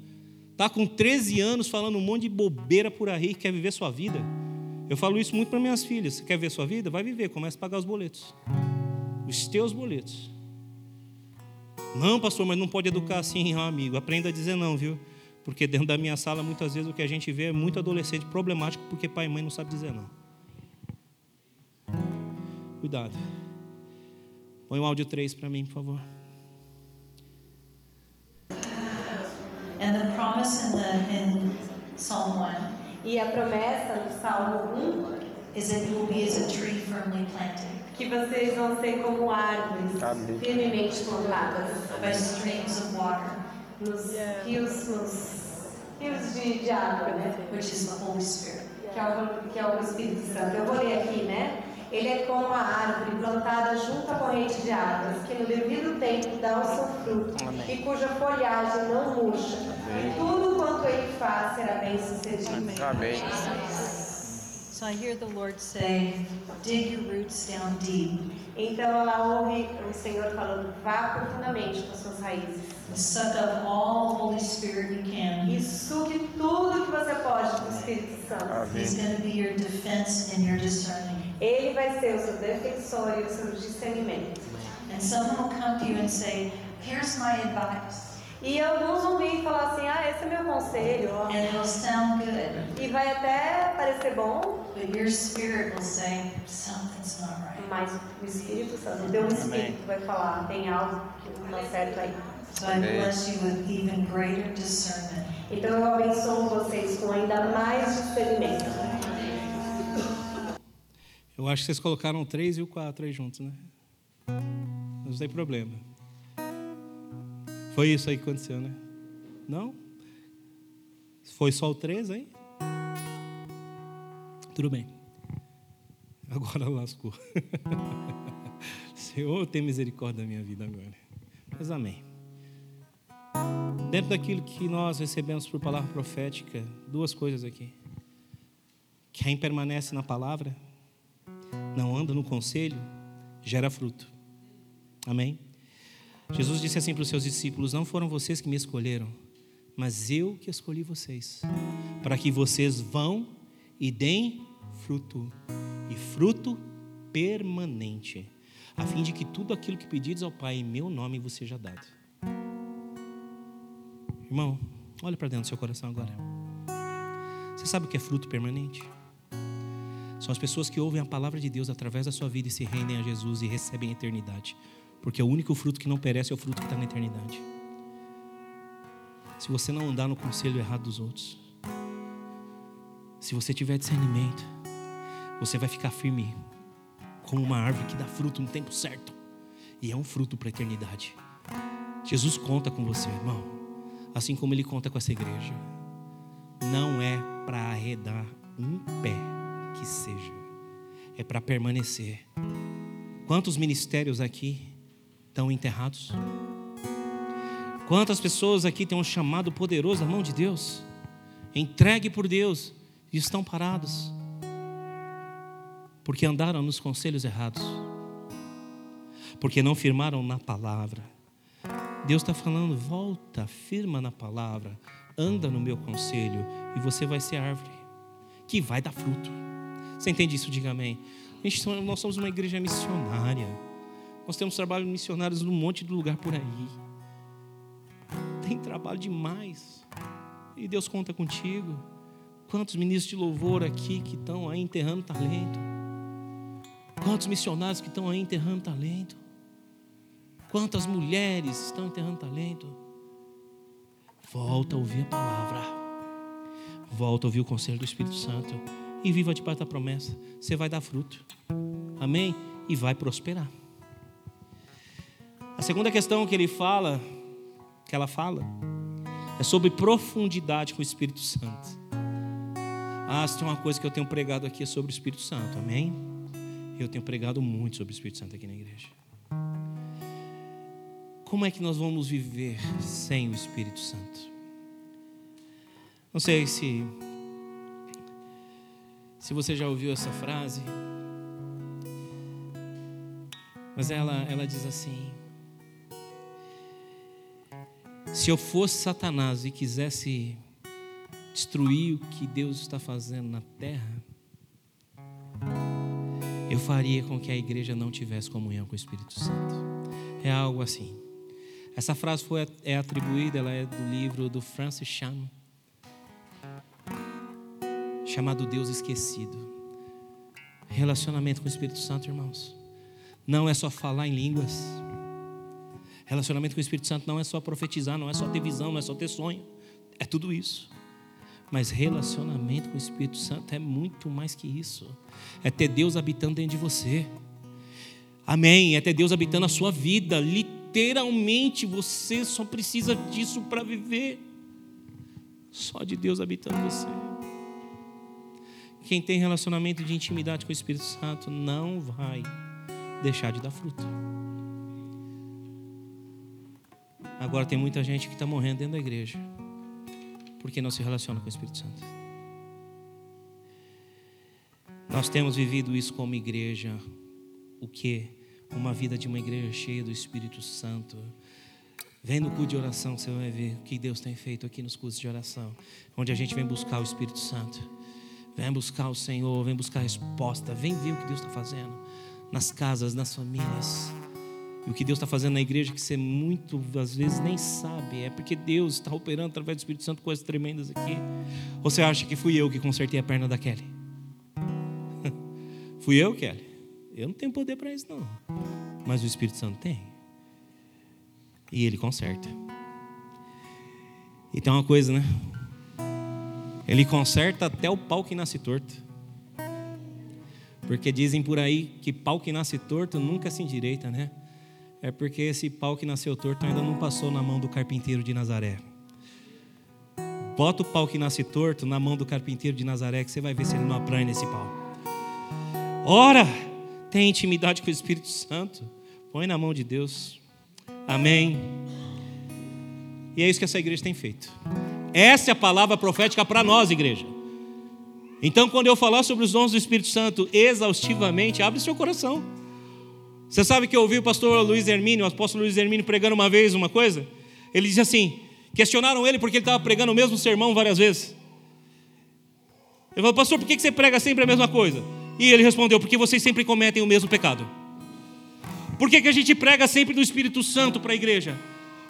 Tá com 13 anos falando um monte de bobeira por aí, quer viver sua vida. Eu falo isso muito para minhas filhas. Você quer ver sua vida? Vai viver, começa a pagar os boletos. Os teus boletos. Não, pastor, mas não pode educar assim, amigo. Aprenda a dizer não, viu? Porque dentro da minha sala, muitas vezes, o que a gente vê é muito adolescente problemático porque pai e mãe não sabem dizer não. Cuidado. Põe o áudio 3 para mim, por favor. And the promise in, the, in Psalm 1 E a promessa no Salmo 1 is that you will be as a tree firmly planted que vocês vão ser como árvores firmemente plantadas by streams of water, nos rios, nos rios de, de água, né? which is the Holy Spirit. Que é, o, que é o Espírito Santo. Eu vou ler aqui, né? Ele é como a árvore plantada junto à corrente de águas, que no devido tempo dá o seu fruto e cuja folhagem não murcha. E tudo quanto ele faz será bem sucedido. Amém. So I hear the Lord say, dig your roots down deep Então ela ouve o Senhor falando: vá profundamente com suas raízes and suck up all the Holy Spirit you can. e sugue tudo que você pode do Espírito Santo. He's going to be your defense and your discerning. Ele vai ser o seu defensor e o seu discernimento. And someone will come to you and say, here's my advice. E alguns vão vir e falar assim: ah, esse é meu conselho. And it'll sound good, E vai até parecer bom, but your spirit will say, something's not right. mas o Espírito Santo, o teu Espírito vai falar: tem algo que não está certo aí. So I bless you with even greater discernment. Então eu abençoo vocês com ainda mais discernimento. Eu acho que vocês colocaram o 3 e o 4 aí juntos, né? Não tem problema. Foi isso aí que aconteceu, né? Não? Foi só o 3 aí? Tudo bem. Agora lascou. Senhor, tem misericórdia da minha vida agora. Mas amém. Dentro daquilo que nós recebemos por palavra profética, duas coisas aqui. Quem permanece na palavra, não anda no conselho, gera fruto. Amém? Jesus disse assim para os seus discípulos: Não foram vocês que me escolheram, mas eu que escolhi vocês, para que vocês vão e deem fruto, e fruto permanente, a fim de que tudo aquilo que pedides ao Pai em meu nome vos seja dado. Irmão, olha para dentro do seu coração agora. Você sabe o que é fruto permanente? São as pessoas que ouvem a palavra de Deus através da sua vida e se rendem a Jesus e recebem a eternidade. Porque o único fruto que não perece é o fruto que está na eternidade. Se você não andar no conselho errado dos outros, se você tiver discernimento, você vai ficar firme como uma árvore que dá fruto no tempo certo. E é um fruto para a eternidade. Jesus conta com você, irmão, assim como ele conta com essa igreja. Não é para arredar um pé que seja, é para permanecer. Quantos ministérios aqui estão enterrados? Quantas pessoas aqui têm um chamado poderoso da mão de Deus, entregue por Deus, e estão parados, porque andaram nos conselhos errados, porque não firmaram na palavra. Deus está falando, volta, firma na palavra, anda no meu conselho, e você vai ser árvore, que vai dar fruto. Você entende isso? Diga amém. Nós somos uma igreja missionária. Nós temos trabalho missionários num monte de lugar por aí. Tem trabalho demais. E Deus conta contigo. Quantos ministros de louvor aqui que estão aí enterrando talento? Quantos missionários que estão aí enterrando talento? Quantas mulheres estão enterrando talento? Volta a ouvir a palavra. Volta a ouvir o conselho do Espírito Santo. E viva debaixo da promessa. Você vai dar fruto. Amém? E vai prosperar. A segunda questão que ele fala, que ela fala, é sobre profundidade com o Espírito Santo. Ah, se tem uma coisa que eu tenho pregado aqui é sobre o Espírito Santo, amém? Eu tenho pregado muito sobre o Espírito Santo aqui na igreja. Como é que nós vamos viver sem o Espírito Santo? Não sei se se você já ouviu essa frase, mas ela ela diz assim: Se eu fosse Satanás e quisesse destruir o que Deus está fazendo na terra, eu faria com que a igreja não tivesse comunhão com o Espírito Santo. É algo assim. Essa frase foi, é atribuída, ela é do livro do Francis Chan, chamado Deus Esquecido. Relacionamento com o Espírito Santo, irmãos, não é só falar em línguas. Relacionamento com o Espírito Santo não é só profetizar, não é só ter visão, não é só ter sonho. É tudo isso. Mas relacionamento com o Espírito Santo é muito mais que isso. É ter Deus habitando dentro de você. Amém. É ter Deus habitando a sua vida. Literalmente, você só precisa disso para viver. Só de Deus habitando você. Quem tem relacionamento de intimidade com o Espírito Santo não vai deixar de dar fruto. Agora tem muita gente que está morrendo dentro da igreja porque não se relaciona com o Espírito Santo. Nós temos vivido isso como igreja, o que? Uma vida de uma igreja cheia do Espírito Santo. Vem no culto de oração, você vai ver o que Deus tem feito aqui nos cultos de oração, onde a gente vem buscar o Espírito Santo, vem buscar o Senhor, vem buscar a resposta, vem ver o que Deus está fazendo nas casas, nas famílias. E o que Deus está fazendo na igreja que você muito, às vezes, nem sabe. É porque Deus está operando através do Espírito Santo coisas tremendas aqui. Ou você acha que fui eu que consertei a perna da Kelly? fui eu, Kelly? Eu não tenho poder para isso, não. Mas o Espírito Santo tem. E ele conserta. E tem uma coisa, né? Ele conserta até o pau que nasce torto. Porque dizem por aí que pau que nasce torto nunca se endireita, né? É porque esse pau que nasceu torto ainda não passou na mão do carpinteiro de Nazaré. Bota o pau que nasce torto na mão do carpinteiro de Nazaré, que você vai ver se ele não apranha nesse pau. Ora, tem intimidade com o Espírito Santo, põe na mão de Deus. Amém. E é isso que essa igreja tem feito. Essa é a palavra profética para nós, igreja. Então, quando eu falar sobre os dons do Espírito Santo exaustivamente, abre seu coração. Você sabe que eu ouvi o pastor Luiz Hermínio, o apóstolo Luiz Hermínio, pregando uma vez uma coisa? Ele disse assim: questionaram ele porque ele estava pregando o mesmo sermão várias vezes. Ele falou, pastor, por que você prega sempre a mesma coisa? E ele respondeu: porque vocês sempre cometem o mesmo pecado. Por que, que a gente prega sempre do Espírito Santo para a igreja?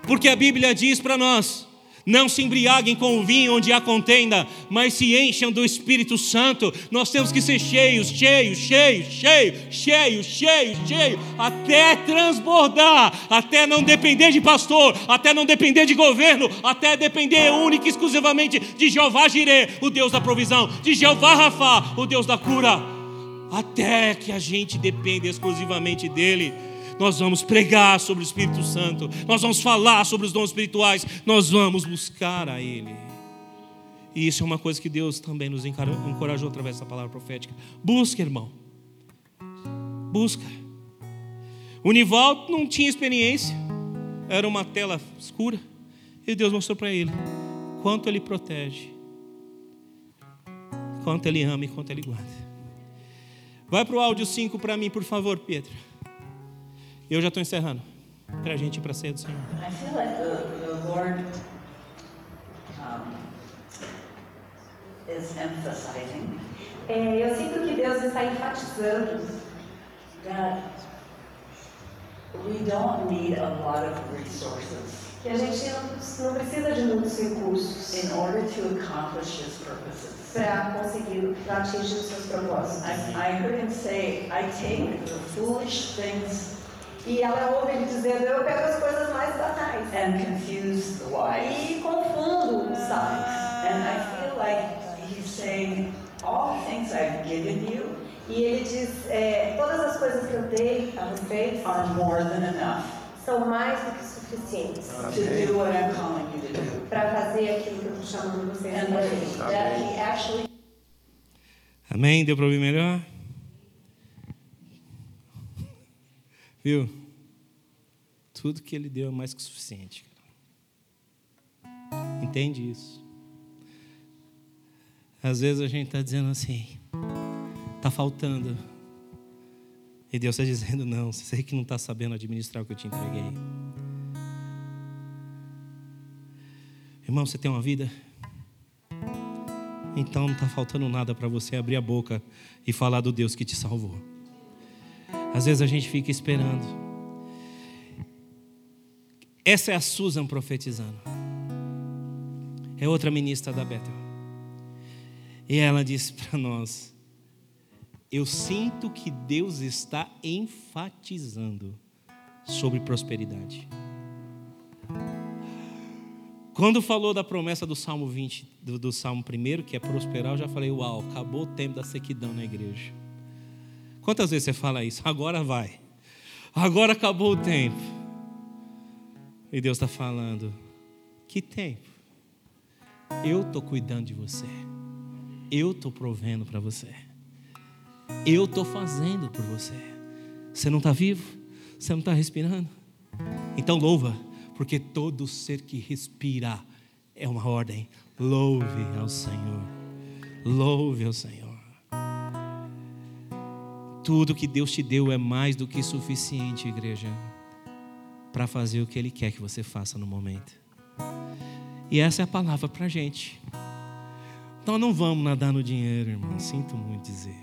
Porque a Bíblia diz para nós não se embriaguem com o vinho onde há contenda, mas se encham do Espírito Santo. Nós temos que ser cheios, cheios, cheios, cheios, cheios, cheios, cheios, até transbordar, até não depender de pastor, até não depender de governo, até depender única e exclusivamente de Jeová Jireh, o Deus da provisão, de Jeová Rafa, o Deus da cura. Até que a gente dependa exclusivamente dele nós vamos pregar sobre o Espírito Santo, nós vamos falar sobre os dons espirituais, nós vamos buscar a Ele. E isso é uma coisa que Deus também nos encorajou através dessa palavra profética. Busca, irmão. Busca. O Nivaldo não tinha experiência, era uma tela escura, e Deus mostrou para ele quanto ele protege, quanto ele ama e quanto ele guarda. Vai para o áudio 5 para mim, por favor, Pedro. Eu já estou encerrando. Para a gente ir para a ceia do Senhor. I feel like the, the Lord um, is emphasizing É, eu sinto que Deus está enfatizando that we don't need a lot of resources que a gente não, não precisa de muitos recursos in order to accomplish His purposes. para conseguir, para atingir os seus propósitos. I, I heard him say, I take the foolish things E ela ouve ele dizendo: Eu pego as coisas mais banais and confuse the wise. e confundo os sábios. And I feel like he's saying, all the things I've given you E ele diz: é, Todas as coisas que eu dei a vocês are more than enough são mais do que suficientes to do what I'm calling you to do. para fazer aquilo que eu estou chamando vocês de fazer. that he actually Amém? Deu para ouvir melhor? Viu? Tudo que ele deu é mais que suficiente. Entende isso? Às vezes a gente está dizendo assim, está faltando. E Deus está dizendo, não, você que não está sabendo administrar o que eu te entreguei. Irmão, você tem uma vida? Então não está faltando nada para você abrir a boca e falar do Deus que te salvou. Às vezes a gente fica esperando. Essa é a Susan profetizando. É outra ministra da Bethel. E ela disse para nós: Eu sinto que Deus está enfatizando sobre prosperidade. Quando falou da promessa do Salmo 20, do, do Salmo 1, que é prosperar, eu já falei: Uau, acabou o tempo da sequidão na igreja. Quantas vezes você fala isso? Agora vai. Agora acabou o tempo. E Deus está falando: Que tempo? Eu estou cuidando de você. Eu estou provendo para você. Eu estou fazendo por você. Você não está vivo? Você não está respirando? Então louva, porque todo ser que respira é uma ordem. Louve ao Senhor. Louve ao Senhor. Tudo que Deus te deu é mais do que suficiente, igreja, para fazer o que Ele quer que você faça no momento. E essa é a palavra para a gente. Nós não vamos nadar no dinheiro, irmão. Sinto muito dizer.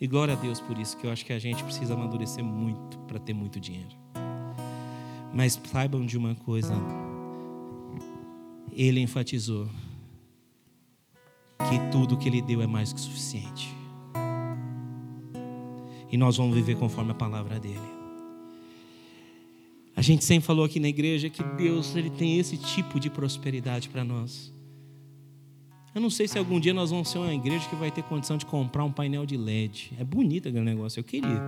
E glória a Deus por isso, que eu acho que a gente precisa amadurecer muito para ter muito dinheiro. Mas saibam de uma coisa: Ele enfatizou que tudo que Ele deu é mais que suficiente. E nós vamos viver conforme a palavra dele. A gente sempre falou aqui na igreja que Deus ele tem esse tipo de prosperidade para nós. Eu não sei se algum dia nós vamos ser uma igreja que vai ter condição de comprar um painel de LED. É bonito aquele negócio, eu queria.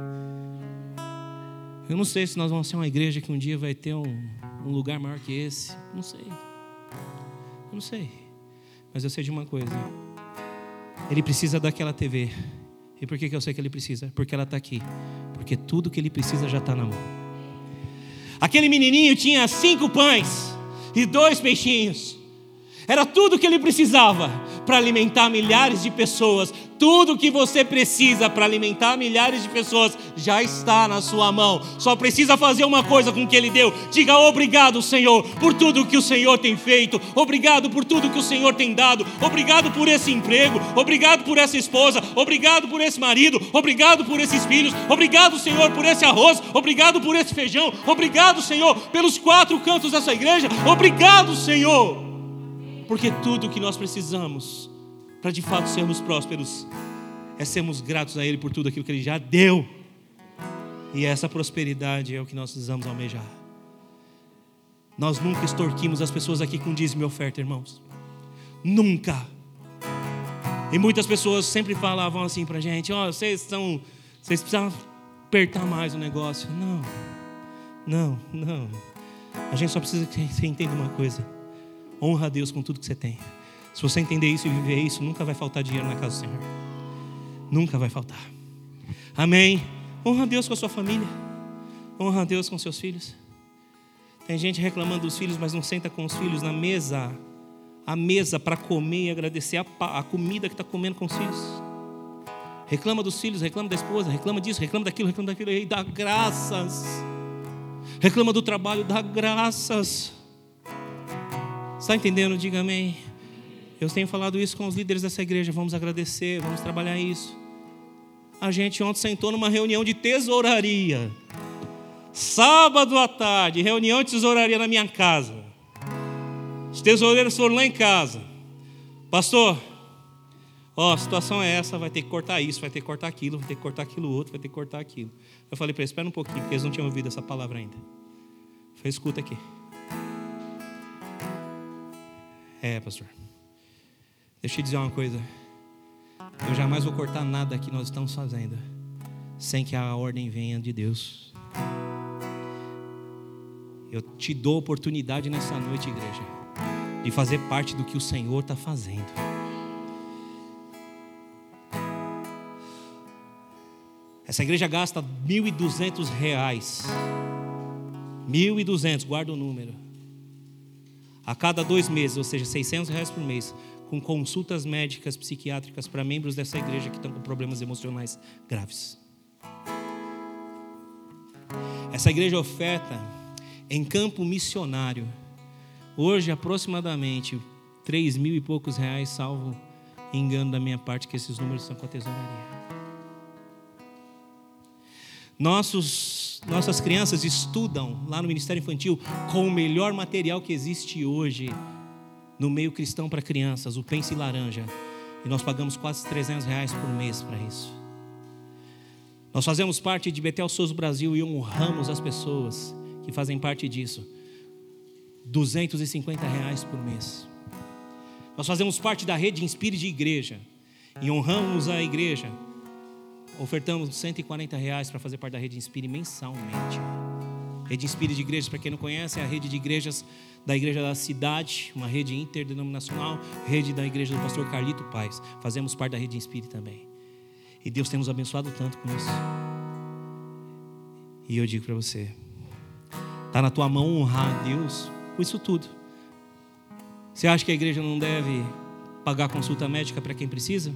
Eu não sei se nós vamos ser uma igreja que um dia vai ter um, um lugar maior que esse. Não sei. Eu não sei. Mas eu sei de uma coisa. Ele precisa daquela TV. E por que, eu sei que ele precisa? Porque ela está aqui. Porque tudo que ele precisa já está na mão. Aquele menininho tinha cinco pães e dois peixinhos. Era tudo que ele precisava para alimentar milhares de pessoas. Tudo que você precisa para alimentar milhares de pessoas já está na sua mão. Só precisa fazer uma coisa com o que ele deu. Diga obrigado, Senhor, por tudo que o Senhor tem feito. Obrigado por tudo que o Senhor tem dado. Obrigado por esse emprego. Obrigado por essa esposa. Obrigado por esse marido. Obrigado por esses filhos. Obrigado, Senhor, por esse arroz. Obrigado por esse feijão. Obrigado, Senhor, pelos quatro cantos dessa igreja. Obrigado, Senhor porque tudo que nós precisamos para de fato sermos prósperos é sermos gratos a Ele por tudo aquilo que Ele já deu. E essa prosperidade é o que nós precisamos almejar. Nós nunca extorquimos as pessoas aqui com dízimo e oferta, irmãos. Nunca. E muitas pessoas sempre falavam assim para a gente: Ó, oh, vocês estão, vocês precisam apertar mais o negócio. Não, não, não. A gente só precisa que você entenda uma coisa. Honra a Deus com tudo que você tem. Se você entender isso e viver isso, nunca vai faltar dinheiro na casa do Senhor. Nunca vai faltar. Amém. Honra a Deus com a sua família. Honra a Deus com seus filhos. Tem gente reclamando dos filhos, mas não senta com os filhos na mesa, a mesa para comer e agradecer a, a comida que está comendo com os filhos. Reclama dos filhos, reclama da esposa, reclama disso, reclama daquilo, reclama daquilo, e dá graças. Reclama do trabalho, dá graças. Está entendendo? Diga amém. Eu tenho falado isso com os líderes dessa igreja. Vamos agradecer, vamos trabalhar isso. A gente ontem sentou numa reunião de tesouraria. Sábado à tarde, reunião de tesouraria na minha casa. Os tesoureiros foram lá em casa. Pastor, ó, a situação é essa, vai ter que cortar isso, vai ter que cortar aquilo, vai ter que cortar aquilo outro, vai ter que cortar aquilo. Eu falei para eles, espera um pouquinho, porque eles não tinham ouvido essa palavra ainda. Eu falei, escuta aqui. É, pastor. Deixa eu te dizer uma coisa. Eu jamais vou cortar nada que nós estamos fazendo sem que a ordem venha de Deus. Eu te dou oportunidade nessa noite, igreja, de fazer parte do que o Senhor está fazendo. Essa igreja gasta 1.200 reais. 1.200, guarda o número a cada dois meses, ou seja, 600 reais por mês, com consultas médicas psiquiátricas para membros dessa igreja que estão com problemas emocionais graves. Essa igreja oferta em campo missionário, hoje aproximadamente 3 mil e poucos reais, salvo engano da minha parte, que esses números são com a tesouraria. Nossos nossas crianças estudam lá no Ministério Infantil com o melhor material que existe hoje no meio cristão para crianças, o Pense Laranja. E nós pagamos quase 300 reais por mês para isso. Nós fazemos parte de Betel Souza Brasil e honramos as pessoas que fazem parte disso. 250 reais por mês. Nós fazemos parte da rede Inspire de Igreja e honramos a igreja. Ofertamos 140 reais para fazer parte da rede Inspire mensalmente. Rede Inspire de Igrejas, para quem não conhece, é a rede de igrejas da Igreja da Cidade, uma rede interdenominacional, rede da Igreja do Pastor Carlito Paz. Fazemos parte da rede Inspire também. E Deus tem nos abençoado tanto com isso. E eu digo para você, está na tua mão honrar a Deus com isso tudo. Você acha que a igreja não deve pagar consulta médica para quem precisa?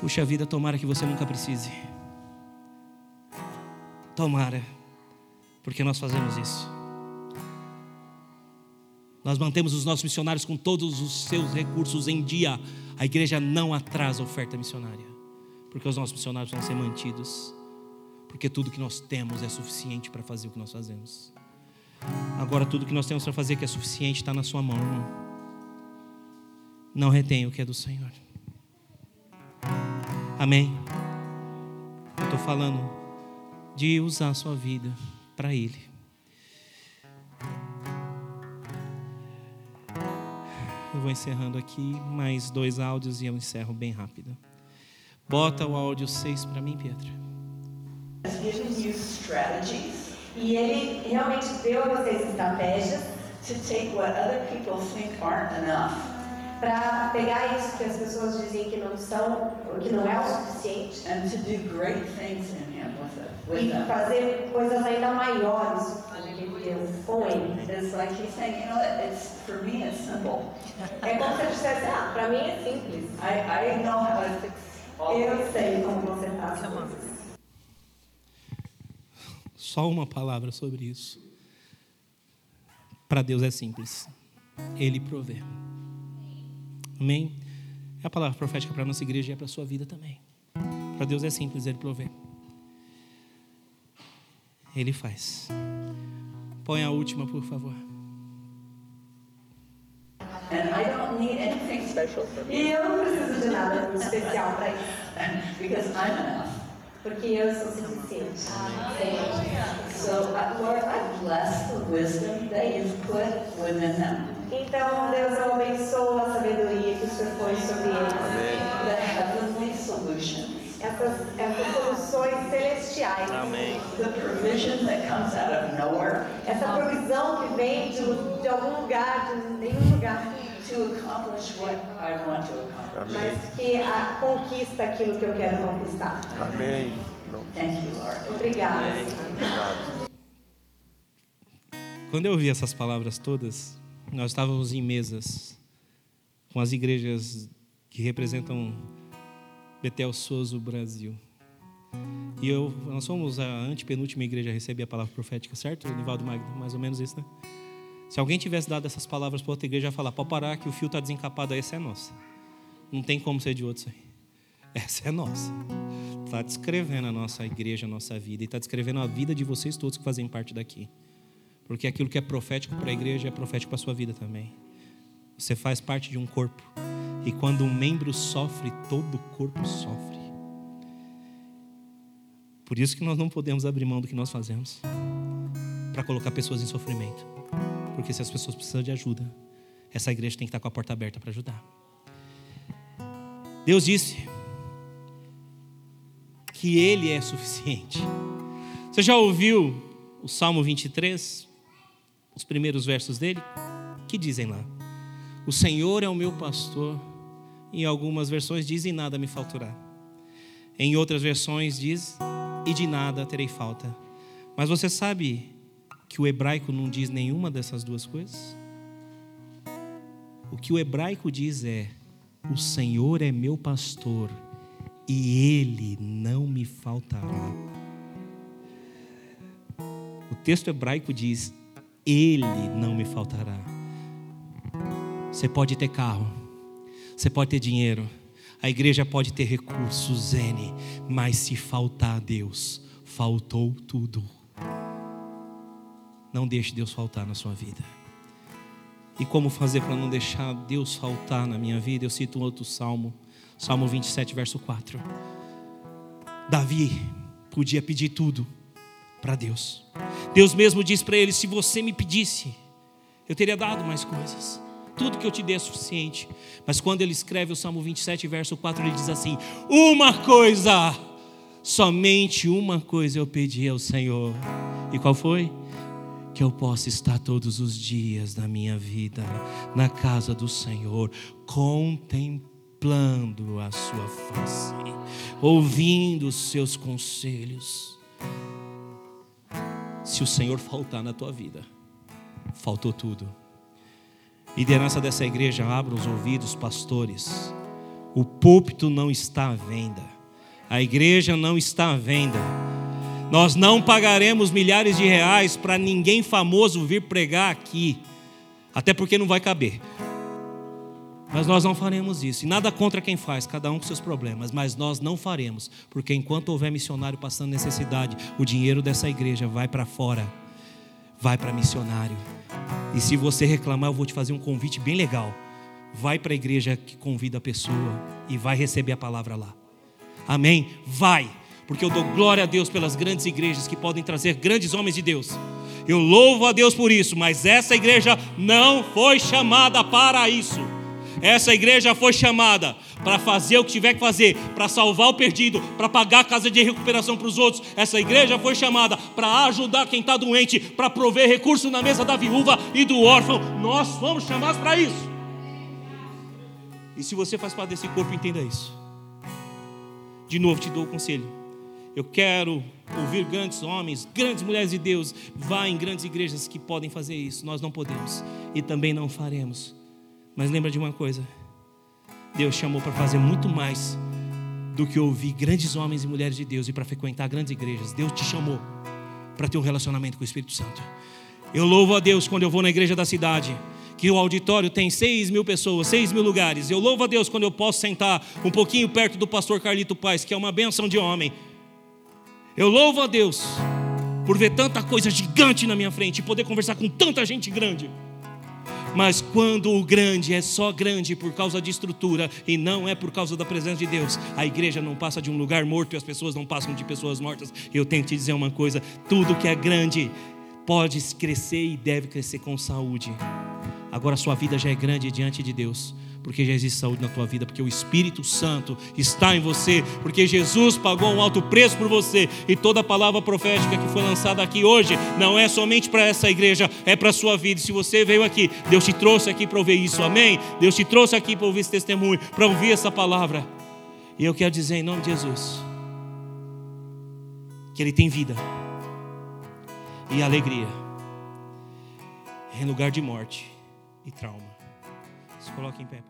Puxa vida, tomara que você nunca precise. Tomara, porque nós fazemos isso. Nós mantemos os nossos missionários com todos os seus recursos em dia. A igreja não atrasa a oferta missionária, porque os nossos missionários vão ser mantidos, porque tudo que nós temos é suficiente para fazer o que nós fazemos. Agora, tudo que nós temos para fazer que é suficiente está na Sua mão, irmão. Não retém o que é do Senhor. Amém? Eu estou falando de usar a sua vida para Ele. Eu vou encerrando aqui mais dois áudios e eu encerro bem rápido. Bota o áudio 6 para mim, strategies E ele realmente deu a vocês estratégias to take what other people think aren't enough para pegar isso que as pessoas dizem que não são, que não é o suficiente, and to do great things in Him with it, with e fazer coisas ainda maiores com ele. It's like He's saying, you know, it's for me, it's simple. É como se eu dissesse, ah, para mim é simples. I, I know how to fix all Eu sei como consertar as coisas. Só uma palavra sobre isso. Para Deus é simples. Ele provê. Amém? É a palavra profética para a nossa igreja e é para a sua vida também. Para Deus é simples, Ele provê. Ele faz. Põe a última, por favor. And I don't need anything special for me E eu não preciso de nada especial para isso, because I'm enough. porque eu sou suficiente. So, uh, Lord, I bless the wisdom that you've put within them, Então, Deus, eu abençoo a sabedoria que o Senhor põe sobre eles. solutions, Essas, essas soluções celestiais. the provision that comes out of nowhere Essa provisão que vem de, de algum lugar, de nenhum lugar, to accomplish what I want to accomplish. mas que a, conquista aquilo que eu quero conquistar. Amém. Thank you, Lord. Obrigada. obrigado. Quando eu ouvi essas palavras todas, nós estávamos em mesas com as igrejas que representam Betel Souza Brasil. E eu, nós somos a antepenúltima igreja a receber a palavra profética, certo, Nivaldo Magno? Mais ou menos isso, né? Se alguém tivesse dado essas palavras para outra igreja, ia falar: pode parar que o fio está desencapado, essa é nossa. Não tem como ser de outro isso aí. Essa é nossa. Está descrevendo a nossa igreja, a nossa vida, e está descrevendo a vida de vocês todos que fazem parte daqui. Porque aquilo que é profético para a igreja é profético para a sua vida também. Você faz parte de um corpo. E quando um membro sofre, todo o corpo sofre. Por isso que nós não podemos abrir mão do que nós fazemos para colocar pessoas em sofrimento. Porque se as pessoas precisam de ajuda, essa igreja tem que estar com a porta aberta para ajudar. Deus disse que Ele é suficiente. Você já ouviu o Salmo 23? Os primeiros versos dele? Que dizem lá? O Senhor é o meu pastor. Em algumas versões dizem nada me faltará. Em outras versões diz e de nada terei falta. Mas você sabe que o hebraico não diz nenhuma dessas duas coisas? O que o hebraico diz é: O Senhor é meu pastor e ele não me faltará. O texto hebraico diz: Ele não me faltará. Você pode ter carro, você pode ter dinheiro, a igreja pode ter recursos, N, mas se faltar a Deus, faltou tudo. Não deixe Deus faltar na sua vida. E como fazer para não deixar Deus faltar na minha vida? Eu cito um outro salmo, Salmo 27, verso 4. Davi podia pedir tudo para Deus. Deus mesmo diz para ele: se você me pedisse, eu teria dado mais coisas. Tudo que eu te dei é suficiente. Mas quando ele escreve o Salmo 27, verso 4, ele diz assim: Uma coisa, somente uma coisa eu pedi ao Senhor. E qual foi? Que eu possa estar todos os dias da minha vida na casa do Senhor, contemplando a sua face, ouvindo os seus conselhos. Se o Senhor faltar na tua vida, faltou tudo. Liderança dessa igreja, abra os ouvidos, pastores. O púlpito não está à venda. A igreja não está à venda. Nós não pagaremos milhares de reais para ninguém famoso vir pregar aqui. Até porque não vai caber. Mas nós não faremos isso. E nada contra quem faz, cada um com seus problemas. Mas nós não faremos. Porque enquanto houver missionário passando necessidade, o dinheiro dessa igreja vai para fora. Vai para missionário. E se você reclamar, eu vou te fazer um convite bem legal. Vai para a igreja que convida a pessoa e vai receber a palavra lá. Amém? Vai, porque eu dou glória a Deus pelas grandes igrejas que podem trazer grandes homens de Deus. Eu louvo a Deus por isso, mas essa igreja não foi chamada para isso. Essa igreja foi chamada para fazer o que tiver que fazer, para salvar o perdido, para pagar a casa de recuperação para os outros. Essa igreja foi chamada para ajudar quem está doente, para prover recurso na mesa da viúva e do órfão. Nós fomos chamados para isso. E se você faz parte desse corpo, entenda isso. De novo, te dou o conselho. Eu quero ouvir grandes homens, grandes mulheres de Deus. Vá em grandes igrejas que podem fazer isso. Nós não podemos e também não faremos. Mas lembra de uma coisa: Deus chamou para fazer muito mais do que ouvir grandes homens e mulheres de Deus e para frequentar grandes igrejas. Deus te chamou para ter um relacionamento com o Espírito Santo. Eu louvo a Deus quando eu vou na igreja da cidade, que o auditório tem seis mil pessoas, seis mil lugares. Eu louvo a Deus quando eu posso sentar um pouquinho perto do pastor Carlito Paz, que é uma benção de homem. Eu louvo a Deus por ver tanta coisa gigante na minha frente e poder conversar com tanta gente grande. Mas quando o grande é só grande por causa de estrutura e não é por causa da presença de Deus, a igreja não passa de um lugar morto e as pessoas não passam de pessoas mortas. Eu tenho que te dizer uma coisa: tudo que é grande pode crescer e deve crescer com saúde. Agora sua vida já é grande diante de Deus porque já existe saúde na tua vida, porque o Espírito Santo está em você, porque Jesus pagou um alto preço por você, e toda palavra profética que foi lançada aqui hoje não é somente para essa igreja, é para a sua vida. E se você veio aqui, Deus te trouxe aqui para ouvir isso, amém? Deus te trouxe aqui para ouvir esse testemunho, para ouvir essa palavra. E eu quero dizer em nome de Jesus que Ele tem vida e alegria em lugar de morte e trauma. Se coloque em pé.